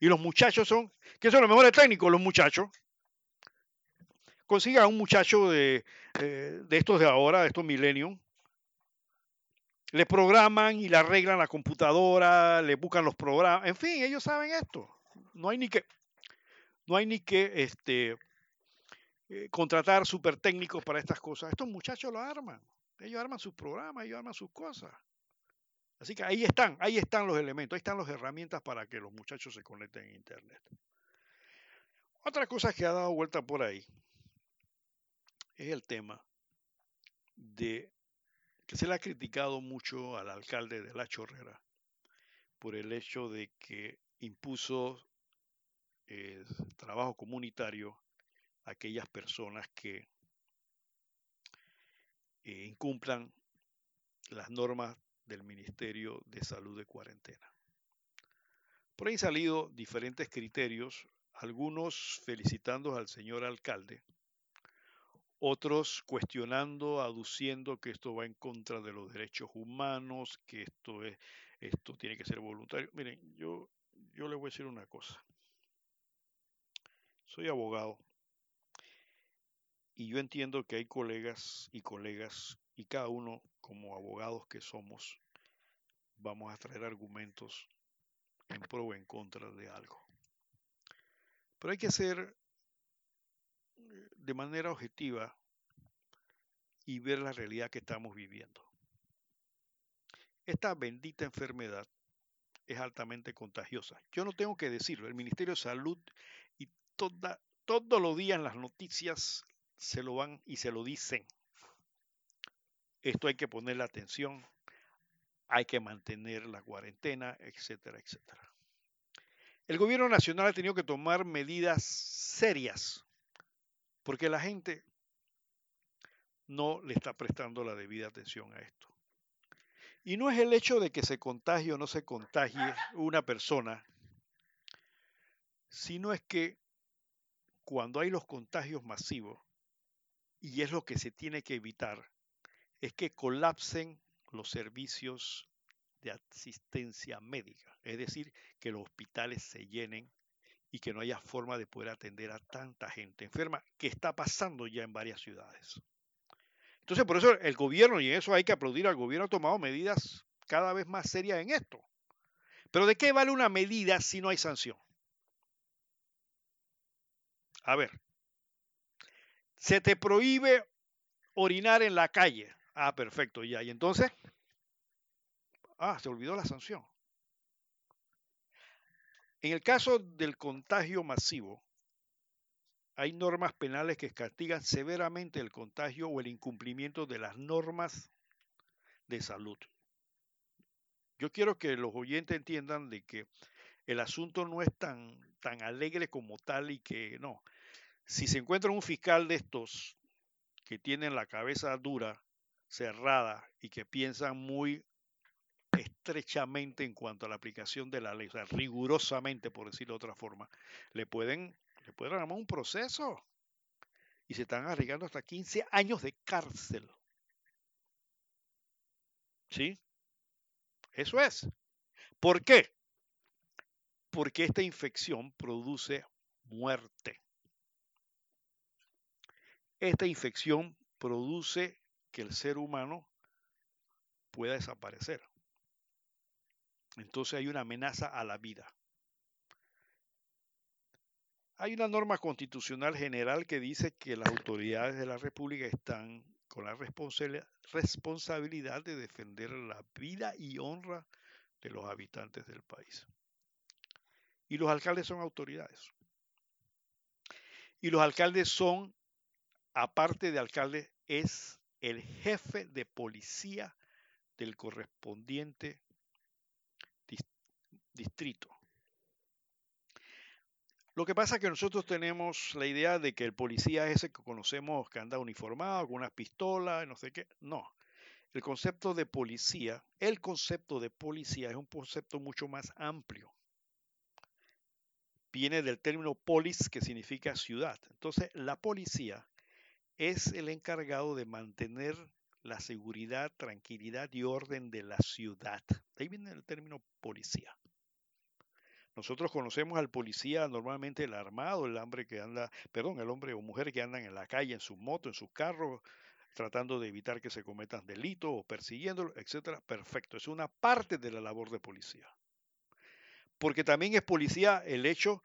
Y los muchachos son, ¿qué son los mejores técnicos? Los muchachos. Consiga a un muchacho de, eh, de estos de ahora, de estos millennium, le programan y le arreglan la computadora, le buscan los programas, en fin, ellos saben esto. No hay ni que, no hay ni que este, eh, contratar super técnicos para estas cosas. Estos muchachos lo arman. Ellos arman sus programas, ellos arman sus cosas. Así que ahí están, ahí están los elementos, ahí están las herramientas para que los muchachos se conecten en Internet. Otra cosa que ha dado vuelta por ahí es el tema de que se le ha criticado mucho al alcalde de La Chorrera por el hecho de que impuso eh, trabajo comunitario a aquellas personas que eh, incumplan las normas del Ministerio de Salud de cuarentena. Por ahí han salido diferentes criterios, algunos felicitando al señor alcalde, otros cuestionando, aduciendo que esto va en contra de los derechos humanos, que esto es, esto tiene que ser voluntario. Miren, yo, yo le voy a decir una cosa. Soy abogado y yo entiendo que hay colegas y colegas y cada uno como abogados que somos vamos a traer argumentos en pro o en contra de algo. Pero hay que ser de manera objetiva y ver la realidad que estamos viviendo. Esta bendita enfermedad es altamente contagiosa. Yo no tengo que decirlo, el Ministerio de Salud y toda, todos los días en las noticias se lo van y se lo dicen. Esto hay que ponerle atención, hay que mantener la cuarentena, etcétera, etcétera. El gobierno nacional ha tenido que tomar medidas serias porque la gente no le está prestando la debida atención a esto. Y no es el hecho de que se contagie o no se contagie una persona, sino es que cuando hay los contagios masivos, y es lo que se tiene que evitar, es que colapsen los servicios de asistencia médica, es decir, que los hospitales se llenen y que no haya forma de poder atender a tanta gente enferma, que está pasando ya en varias ciudades. Entonces, por eso el gobierno, y en eso hay que aplaudir al gobierno, ha tomado medidas cada vez más serias en esto. Pero ¿de qué vale una medida si no hay sanción? A ver, se te prohíbe orinar en la calle. Ah, perfecto, ya. Y entonces, ah, se olvidó la sanción. En el caso del contagio masivo, hay normas penales que castigan severamente el contagio o el incumplimiento de las normas de salud. Yo quiero que los oyentes entiendan de que el asunto no es tan, tan alegre como tal y que no. Si se encuentra un fiscal de estos que tienen la cabeza dura, cerrada y que piensan muy estrechamente en cuanto a la aplicación de la ley, o sea, rigurosamente, por decirlo de otra forma, le pueden, le pueden armar un proceso y se están arriesgando hasta 15 años de cárcel. ¿Sí? Eso es. ¿Por qué? Porque esta infección produce muerte. Esta infección produce que el ser humano pueda desaparecer. Entonces hay una amenaza a la vida. Hay una norma constitucional general que dice que las autoridades de la República están con la responsabilidad de defender la vida y honra de los habitantes del país. Y los alcaldes son autoridades. Y los alcaldes son, aparte de alcaldes, es el jefe de policía del correspondiente distrito. Lo que pasa es que nosotros tenemos la idea de que el policía es ese que conocemos que anda uniformado, con una pistola, no sé qué. No. El concepto de policía, el concepto de policía es un concepto mucho más amplio. Viene del término polis, que significa ciudad. Entonces, la policía es el encargado de mantener la seguridad, tranquilidad y orden de la ciudad. ahí viene el término policía. Nosotros conocemos al policía normalmente el armado, el hombre que anda, perdón, el hombre o mujer que andan en la calle, en sus motos, en sus carros, tratando de evitar que se cometan delitos o persiguiéndolo, etcétera. Perfecto, es una parte de la labor de policía. Porque también es policía el hecho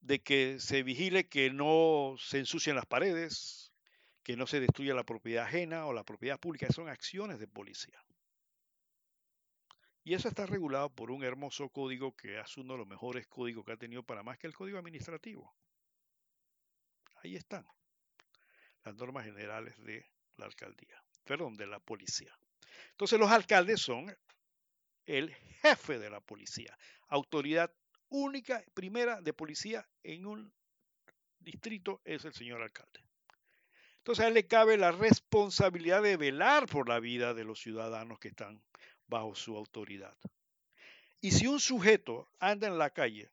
de que se vigile que no se ensucien las paredes, que no se destruya la propiedad ajena o la propiedad pública. Son acciones de policía. Y eso está regulado por un hermoso código que es uno de los mejores códigos que ha tenido para más que el código administrativo. Ahí están las normas generales de la alcaldía, perdón, de la policía. Entonces los alcaldes son el jefe de la policía, autoridad única, primera de policía en un distrito es el señor alcalde. Entonces a él le cabe la responsabilidad de velar por la vida de los ciudadanos que están bajo su autoridad. Y si un sujeto anda en la calle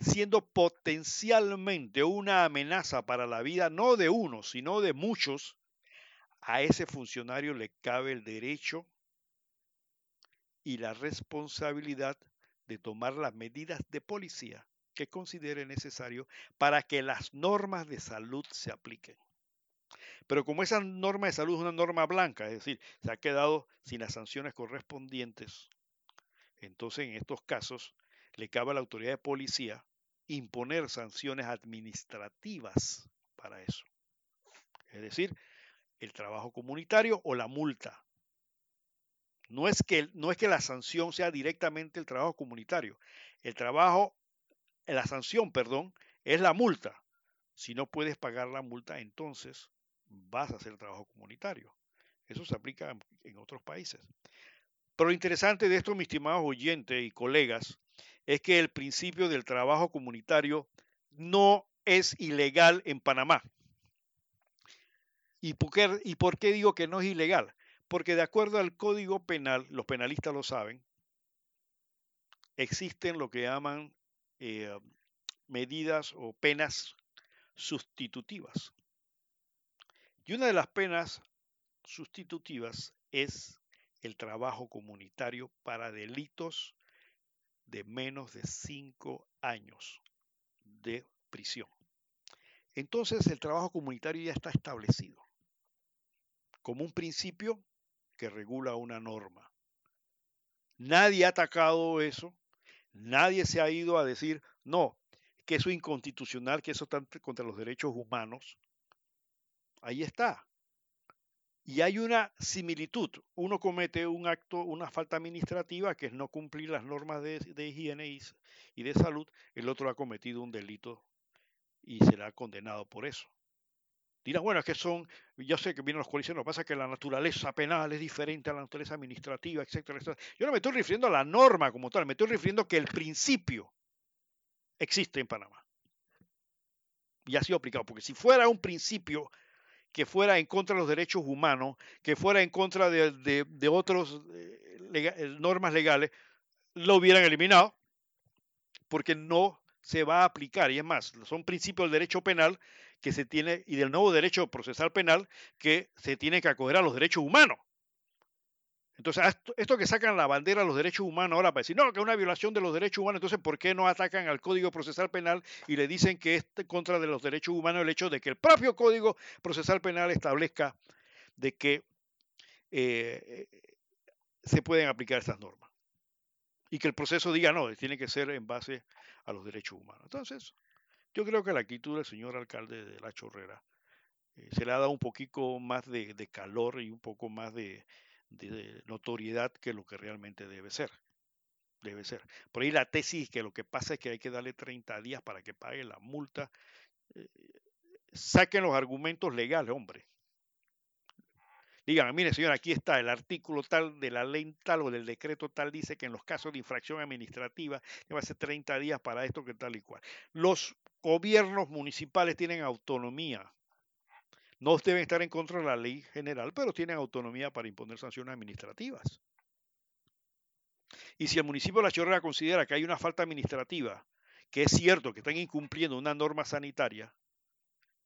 siendo potencialmente una amenaza para la vida no de uno, sino de muchos, a ese funcionario le cabe el derecho y la responsabilidad de tomar las medidas de policía que considere necesario para que las normas de salud se apliquen. Pero como esa norma de salud es una norma blanca, es decir, se ha quedado sin las sanciones correspondientes, entonces en estos casos le cabe a la autoridad de policía imponer sanciones administrativas para eso. Es decir, el trabajo comunitario o la multa. No es que, no es que la sanción sea directamente el trabajo comunitario. El trabajo, la sanción, perdón, es la multa. Si no puedes pagar la multa, entonces vas a hacer trabajo comunitario. Eso se aplica en otros países. Pero lo interesante de esto, mis estimados oyentes y colegas, es que el principio del trabajo comunitario no es ilegal en Panamá. ¿Y por, qué, ¿Y por qué digo que no es ilegal? Porque de acuerdo al Código Penal, los penalistas lo saben, existen lo que llaman eh, medidas o penas sustitutivas. Y una de las penas sustitutivas es el trabajo comunitario para delitos de menos de cinco años de prisión. Entonces el trabajo comunitario ya está establecido como un principio que regula una norma. Nadie ha atacado eso, nadie se ha ido a decir, no, que eso es inconstitucional, que eso está contra los derechos humanos. Ahí está. Y hay una similitud. Uno comete un acto, una falta administrativa, que es no cumplir las normas de, higiene y, de salud. El otro ha cometido un delito y será condenado por eso. Dirán, bueno, es que son, yo sé que vienen los coaliciones, lo que pasa es que la naturaleza penal es diferente a la naturaleza administrativa, etcétera, etcétera. Yo no me estoy refiriendo a la norma como tal, me estoy refiriendo que el principio existe en Panamá. Y ha sido aplicado, porque si fuera un principio que fuera en contra de los derechos humanos, que fuera en contra de, de, otras eh, eh, normas legales, lo hubieran eliminado, porque no se va a aplicar. Y es más, son principios del derecho penal que se tiene y del nuevo derecho procesal penal que se tiene que acoger a los derechos humanos. Entonces, esto que sacan la bandera a los derechos humanos ahora para decir, no, que es una violación de los derechos humanos, entonces, ¿por qué no atacan al Código Procesal Penal y le dicen que es contra de los derechos humanos el hecho de que el propio Código Procesal Penal establezca de que eh, se pueden aplicar estas normas? Y que el proceso diga, no, tiene que ser en base a los derechos humanos. Entonces, yo creo que la actitud del señor alcalde de La Chorrera eh, se le ha dado un poquito más de calor y un poco más de, de notoriedad que lo que realmente debe ser. Debe ser. Por ahí la tesis que lo que pasa es que hay que darle 30 días para que pague la multa. Eh, saquen los argumentos legales, hombre. Digan, mire señor, aquí está el artículo tal de la ley tal o del decreto tal dice que en los casos de infracción administrativa va a ser 30 días para esto que tal y cual. Los gobiernos municipales tienen autonomía no deben estar en contra de la ley general, pero tienen autonomía para imponer sanciones administrativas. Y si el municipio de La Chorrera considera que hay una falta administrativa, que es cierto que están incumpliendo una norma sanitaria,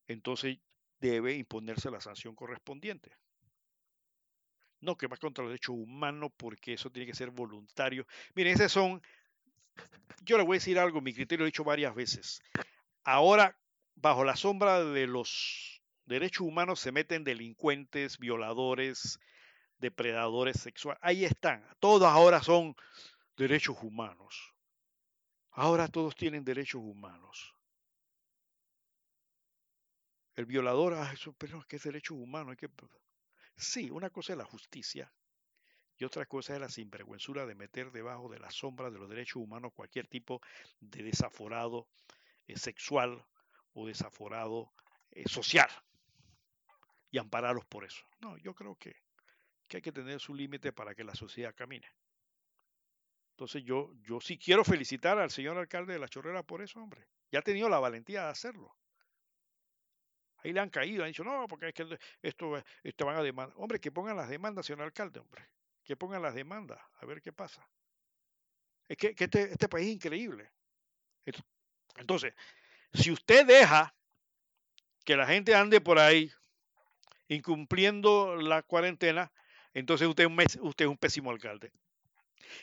entonces debe imponerse la sanción correspondiente. No que va contra los derechos humanos, porque eso tiene que ser voluntario. Miren, esas son. Yo le voy a decir algo, mi criterio lo he dicho varias veces. Ahora, bajo la sombra de los derechos humanos se meten delincuentes, violadores, depredadores sexuales. Ahí están. Todos ahora son derechos humanos. Ahora todos tienen derechos humanos. El violador, ah, eso, pero es que es derecho humano. Hay que... Sí, una cosa es la justicia y otra cosa es la sinvergüenzura de meter debajo de la sombra de los derechos humanos cualquier tipo de desaforado eh, sexual o desaforado eh, social y ampararlos por eso. No, yo creo que, hay que tener su límite para que la sociedad camine. Entonces yo, yo sí quiero felicitar al señor alcalde de La Chorrera por eso, hombre. Ya ha tenido la valentía de hacerlo. Ahí le han caído, han dicho, no, porque es que esto, esto van a demandar. Hombre, que pongan las demandas, señor alcalde, hombre. Que pongan las demandas, a ver qué pasa. Es que, este, este, país es increíble. Entonces, si usted deja que la gente ande por ahí incumpliendo la cuarentena, entonces usted, es un pésimo alcalde.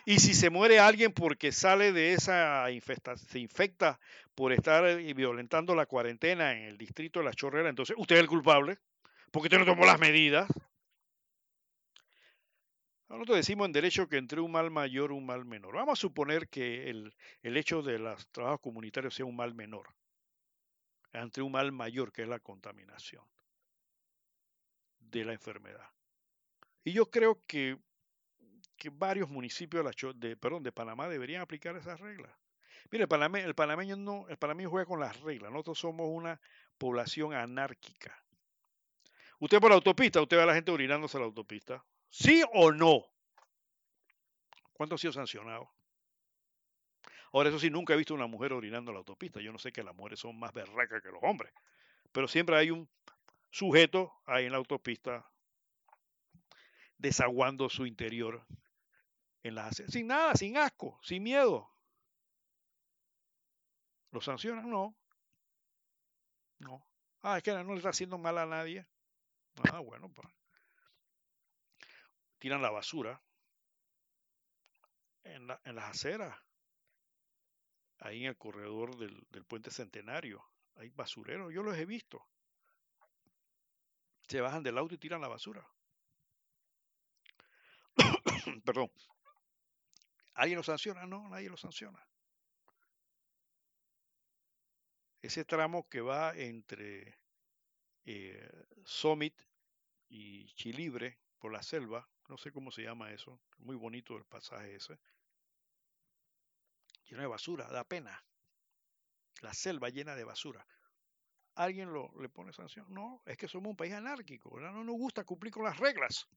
Y si se muere alguien porque sale de esa infestación, se infecta por estar eh, violentando la cuarentena en el distrito de La Chorrera, entonces usted es el culpable, porque usted no tomó las medidas. Nosotros decimos en derecho que entre un mal mayor, un mal menor. Vamos a suponer que el, el hecho de los trabajos comunitarios sea un mal menor, entre un mal mayor, que es la contaminación de la enfermedad. Y yo creo que que varios municipios de, perdón, de Panamá deberían aplicar esas reglas. Mire, el, el panameño no, el panameño juega con las reglas. Nosotros somos una población anárquica. Usted por la autopista, usted ve a la gente orinándose a la autopista. ¿Sí o no? ¿Cuánto ha sido sancionado? Ahora, eso sí, nunca he visto una mujer orinando en la autopista. Yo no sé que las mujeres son más berracas que los hombres. Pero siempre hay un sujeto ahí en la autopista desaguando su interior en las sin nada, sin asco, sin miedo. ¿Lo sancionan? No. No. Ah, es que no le está haciendo mal a nadie. Ah, bueno, pues. Tiran la basura en, la, en las aceras. Ahí en el corredor del, del puente centenario. Hay basureros, yo los he visto. Se bajan del auto y tiran la basura. Perdón. ¿Alguien lo sanciona? No, nadie lo sanciona. Ese tramo que va entre eh, Summit y Chilibre por la selva, no sé cómo se llama eso, muy bonito el pasaje ese, lleno de basura, da pena. La selva llena de basura. ¿Alguien lo, le pone sanción? No, es que somos un país anárquico, no nos gusta cumplir con las reglas.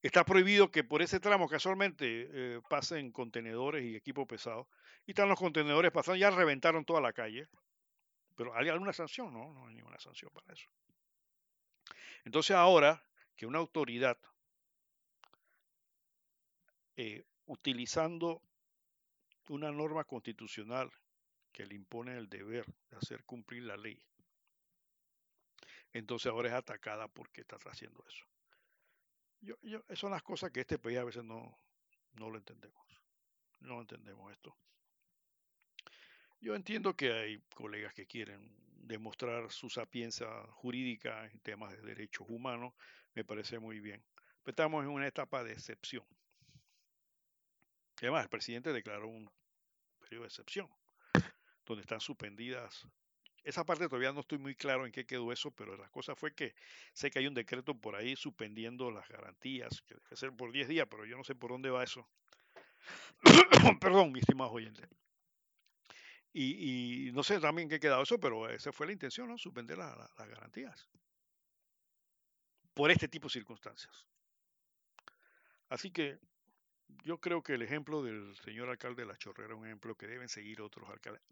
Está prohibido que por ese tramo casualmente eh, pasen contenedores y equipo pesado. Y están los contenedores pasando, ya reventaron toda la calle. Pero ¿hay alguna sanción? No, no hay ninguna sanción para eso. Entonces ahora que una autoridad, eh, utilizando una norma constitucional que le impone el deber de hacer cumplir la ley, entonces ahora es atacada porque está haciendo eso. Yo, yo, son las cosas que este país a veces no, no lo entendemos. No entendemos esto. Yo entiendo que hay colegas que quieren demostrar su sapiencia jurídica en temas de derechos humanos. Me parece muy bien. Pero estamos en una etapa de excepción. Además, el presidente declaró un periodo de excepción, donde están suspendidas esa parte todavía no estoy muy claro en qué quedó eso, pero la cosa fue que sé que hay un decreto por ahí suspendiendo las garantías, que debe ser por 10 días, pero yo no sé por dónde va eso. Perdón, mi estimado oyente. Y, no sé también qué quedado eso, pero esa fue la intención, ¿no? Suspender las garantías. Por este tipo de circunstancias. Así que yo creo que el ejemplo del señor alcalde de La Chorrera es un ejemplo que deben seguir otros alcaldes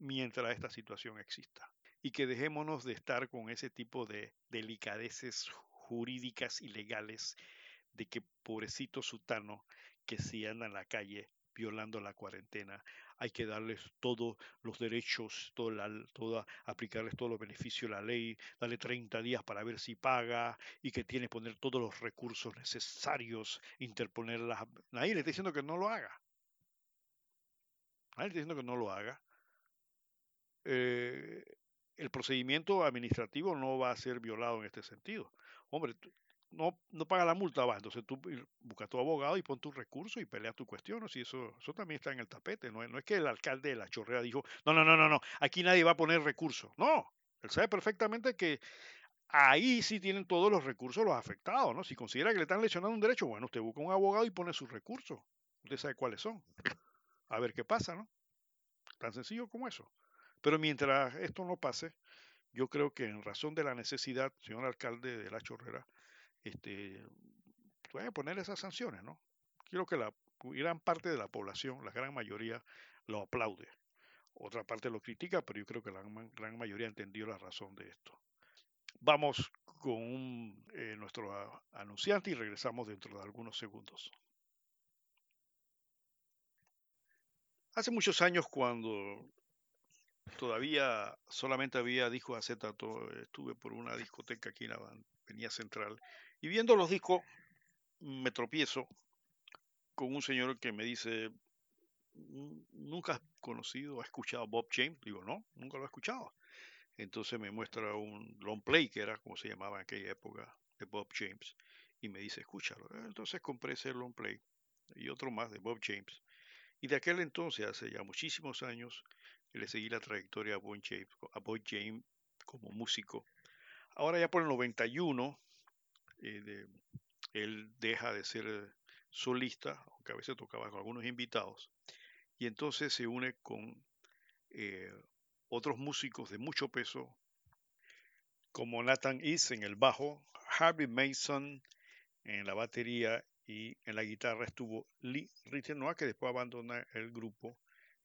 mientras esta situación exista. Y que dejémonos de estar con ese tipo de delicadeces jurídicas y legales de que pobrecito sutano que si anda en la calle violando la cuarentena, hay que darles todos los derechos, toda, aplicarles todos los beneficios de la ley, darle 30 días para ver si paga y que tiene que poner todos los recursos necesarios, interponerlas. Nadie le está diciendo que no lo haga. Nadie está diciendo que no lo haga. Eh, el procedimiento administrativo no va a ser violado en este sentido. Hombre, no, no paga la multa, va, entonces tú busca tu abogado y pon tu recurso y pelea tu cuestión, y eso, eso también está en el tapete, no, no es que el alcalde de la chorrea dijo, no, no, no, no, no, aquí nadie va a poner recursos, no, él sabe perfectamente que ahí sí tienen todos los recursos los afectados, ¿no? Si considera que le están lesionando un derecho, bueno, usted busca un abogado y pone sus recursos, usted sabe cuáles son, a ver qué pasa, ¿no? Tan sencillo como eso. Pero mientras esto no pase, yo creo que en razón de la necesidad, señor alcalde de La Chorrera, este, puede poner esas sanciones, ¿no? Quiero que la gran parte de la población, la gran mayoría, lo aplaude. Otra parte lo critica, pero yo creo que la gran mayoría entendió la razón de esto. Vamos con eh, nuestro anunciante y regresamos dentro de algunos segundos. Hace muchos años, cuando todavía solamente había discos acetato. Estuve por una discoteca aquí en la Avenida Central y viendo los discos me tropiezo con un señor que me dice, ¿nunca has conocido, has escuchado Bob James? Digo, no, nunca lo he escuchado. Entonces me muestra un long play, que era como se llamaba en aquella época, de Bob James, y me dice, escúchalo. Entonces compré ese long play y otro más de Bob James. Y de aquel entonces, hace ya muchísimos años, le seguí la trayectoria a Bob James, como músico. Ahora ya por el 91, eh, él deja de ser solista, aunque a veces tocaba con algunos invitados, y entonces se une con eh, otros músicos de mucho peso, como Nathan East en el bajo, Harvey Mason en la batería y en la guitarra estuvo Lee Ritenoir, que después abandona el grupo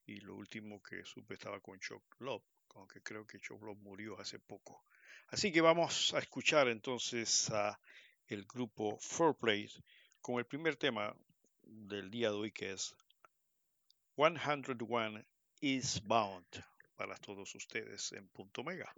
y lo último que supe estaba con Chuck Love, aunque creo que Chuck Love murió hace poco. Así que vamos a escuchar entonces a el grupo Four Place con el primer tema del día de hoy que es 101 is Bound para todos ustedes en punto mega.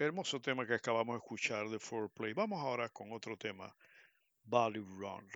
Hermoso tema que acabamos de escuchar de Foreplay. Vamos ahora con otro tema, Body Run.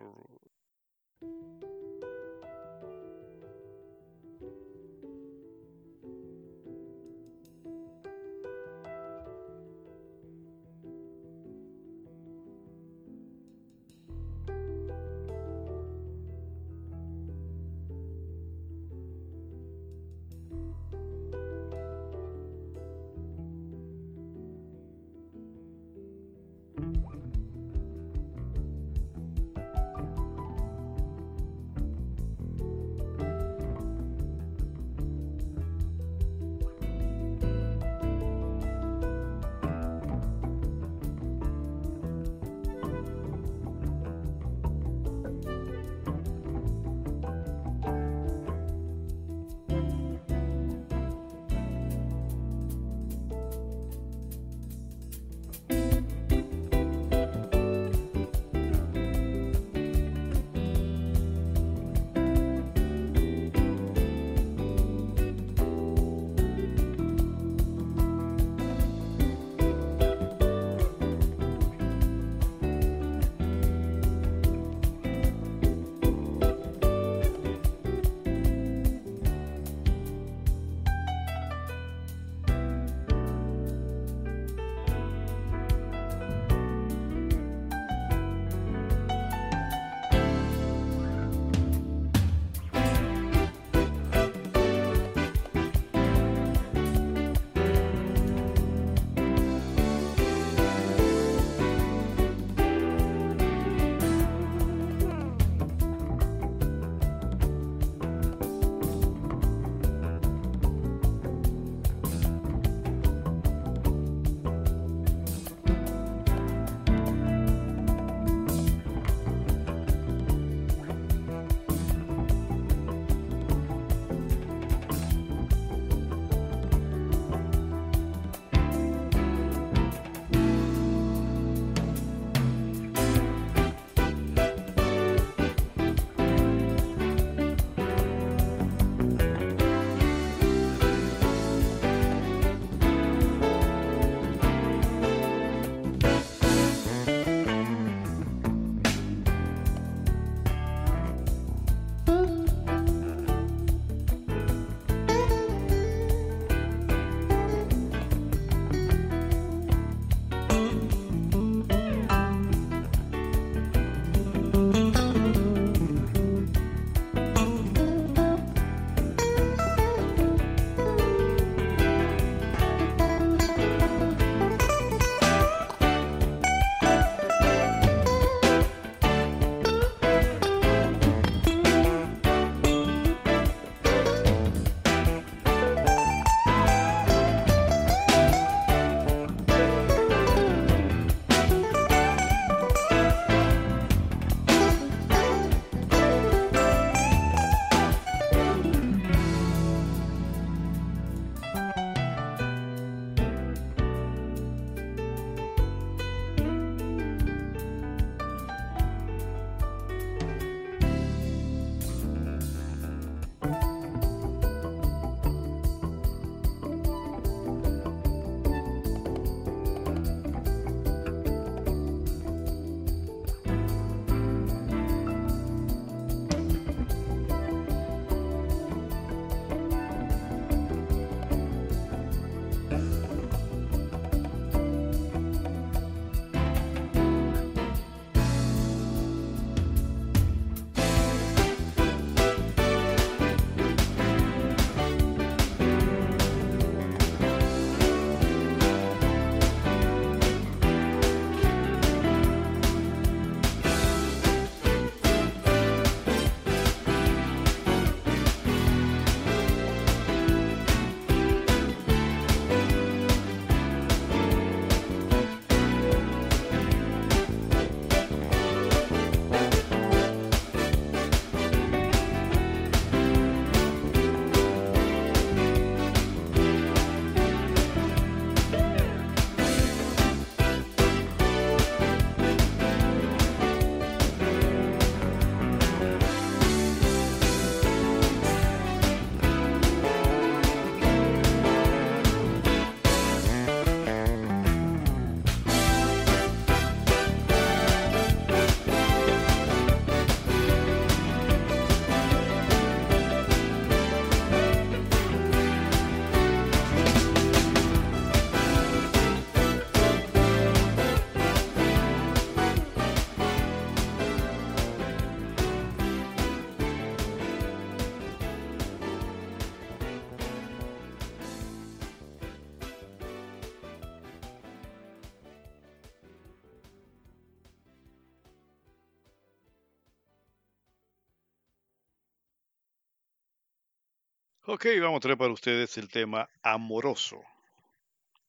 Ok, vamos a traer para ustedes el tema amoroso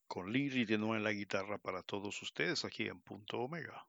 con Liri de nuevo en la guitarra para todos ustedes aquí en Punto Omega.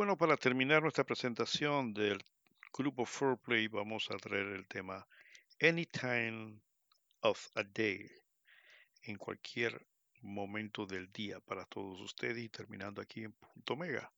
Bueno, para terminar nuestra presentación del grupo Foreplay, vamos a traer el tema Anytime of a Day, en cualquier momento del día para todos ustedes y terminando aquí en punto mega.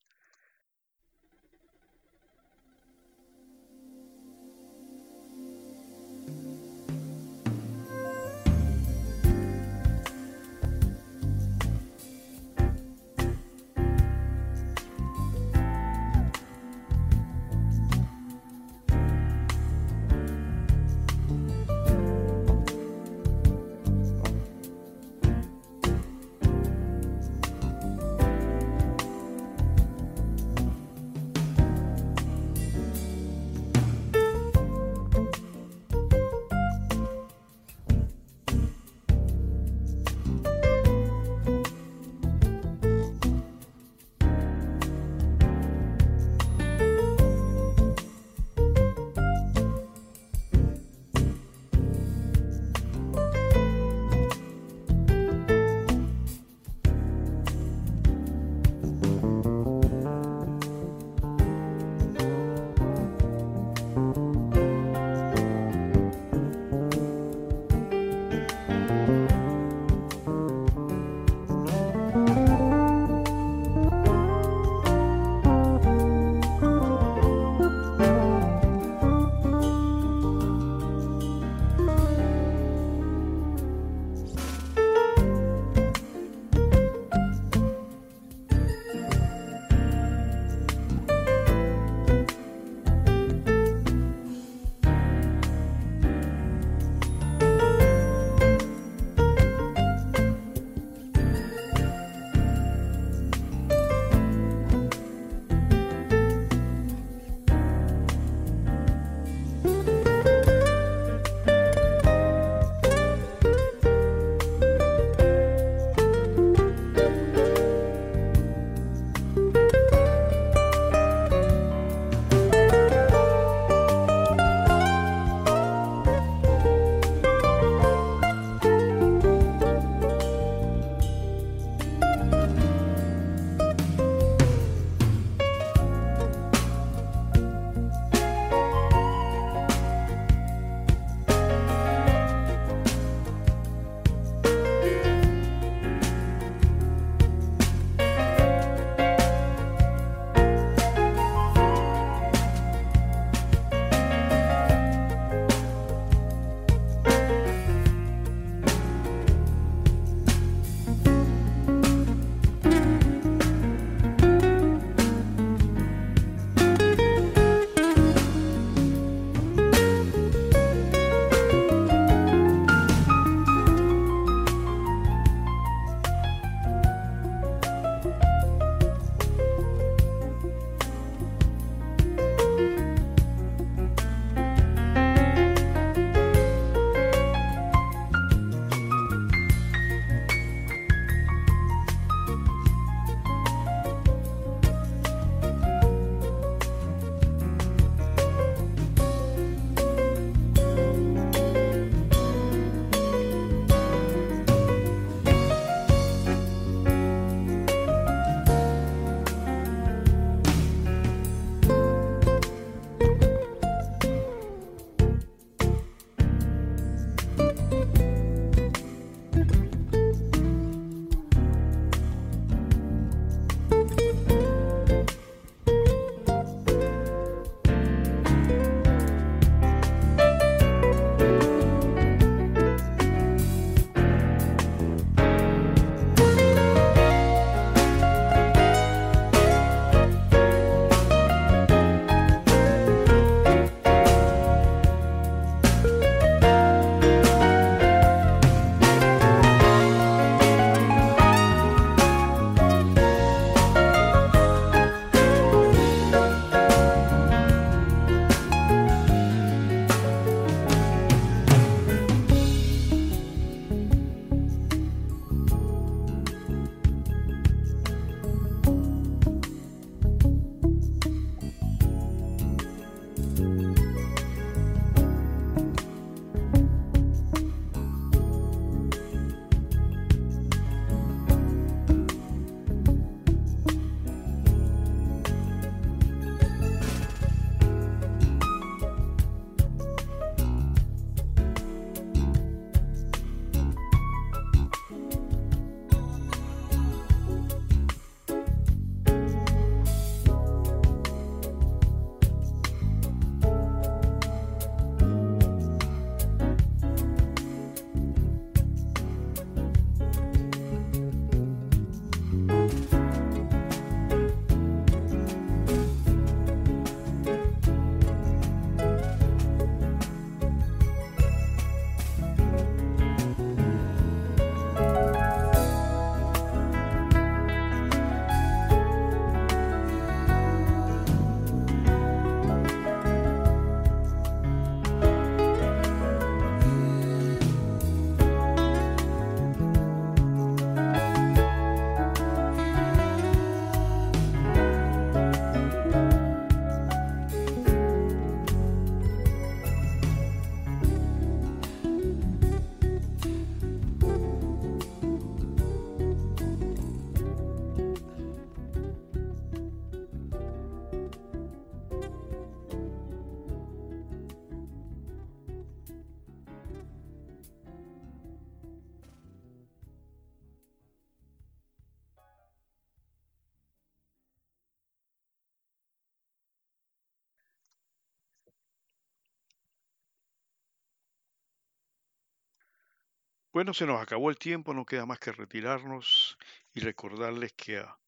Bueno, se nos acabó el tiempo, no queda más que retirarnos y recordarles que ah,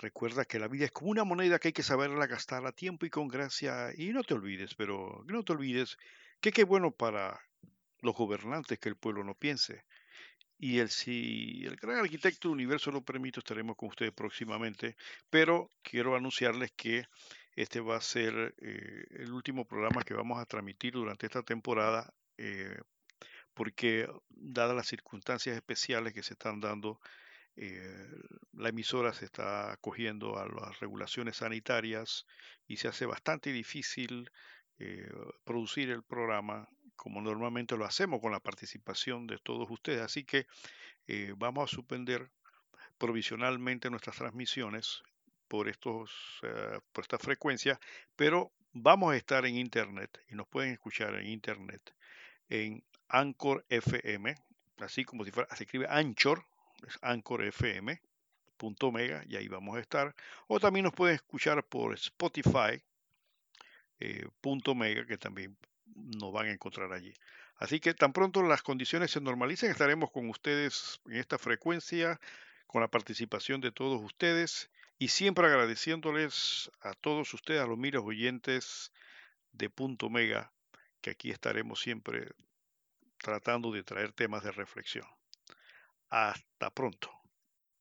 recuerda que la vida es como una moneda que hay que saberla gastar a tiempo y con gracia y no te olvides, pero no te olvides que qué bueno para los gobernantes que el pueblo no piense. Y el, si el gran arquitecto del universo lo permite, estaremos con ustedes próximamente. Pero quiero anunciarles que este va a ser eh, el último programa que vamos a transmitir durante esta temporada eh, porque dadas las circunstancias especiales que se están dando, eh, la emisora se está acogiendo a las regulaciones sanitarias y se hace bastante difícil eh, producir el programa como normalmente lo hacemos con la participación de todos ustedes. Así que eh, vamos a suspender provisionalmente nuestras transmisiones por, estos, por esta frecuencia, pero vamos a estar en Internet y nos pueden escuchar en Internet en Anchor FM, así como si fuera, se escribe Anchor, es Anchor FM, punto mega, y ahí vamos a estar. O también nos pueden escuchar por Spotify, eh, punto mega, que también nos van a encontrar allí. Así que tan pronto las condiciones se normalicen, estaremos con ustedes en esta frecuencia, con la participación de todos ustedes y siempre agradeciéndoles a todos ustedes, a los miles oyentes de Punto Mega, que aquí estaremos siempre tratando de traer temas de reflexión. Hasta pronto.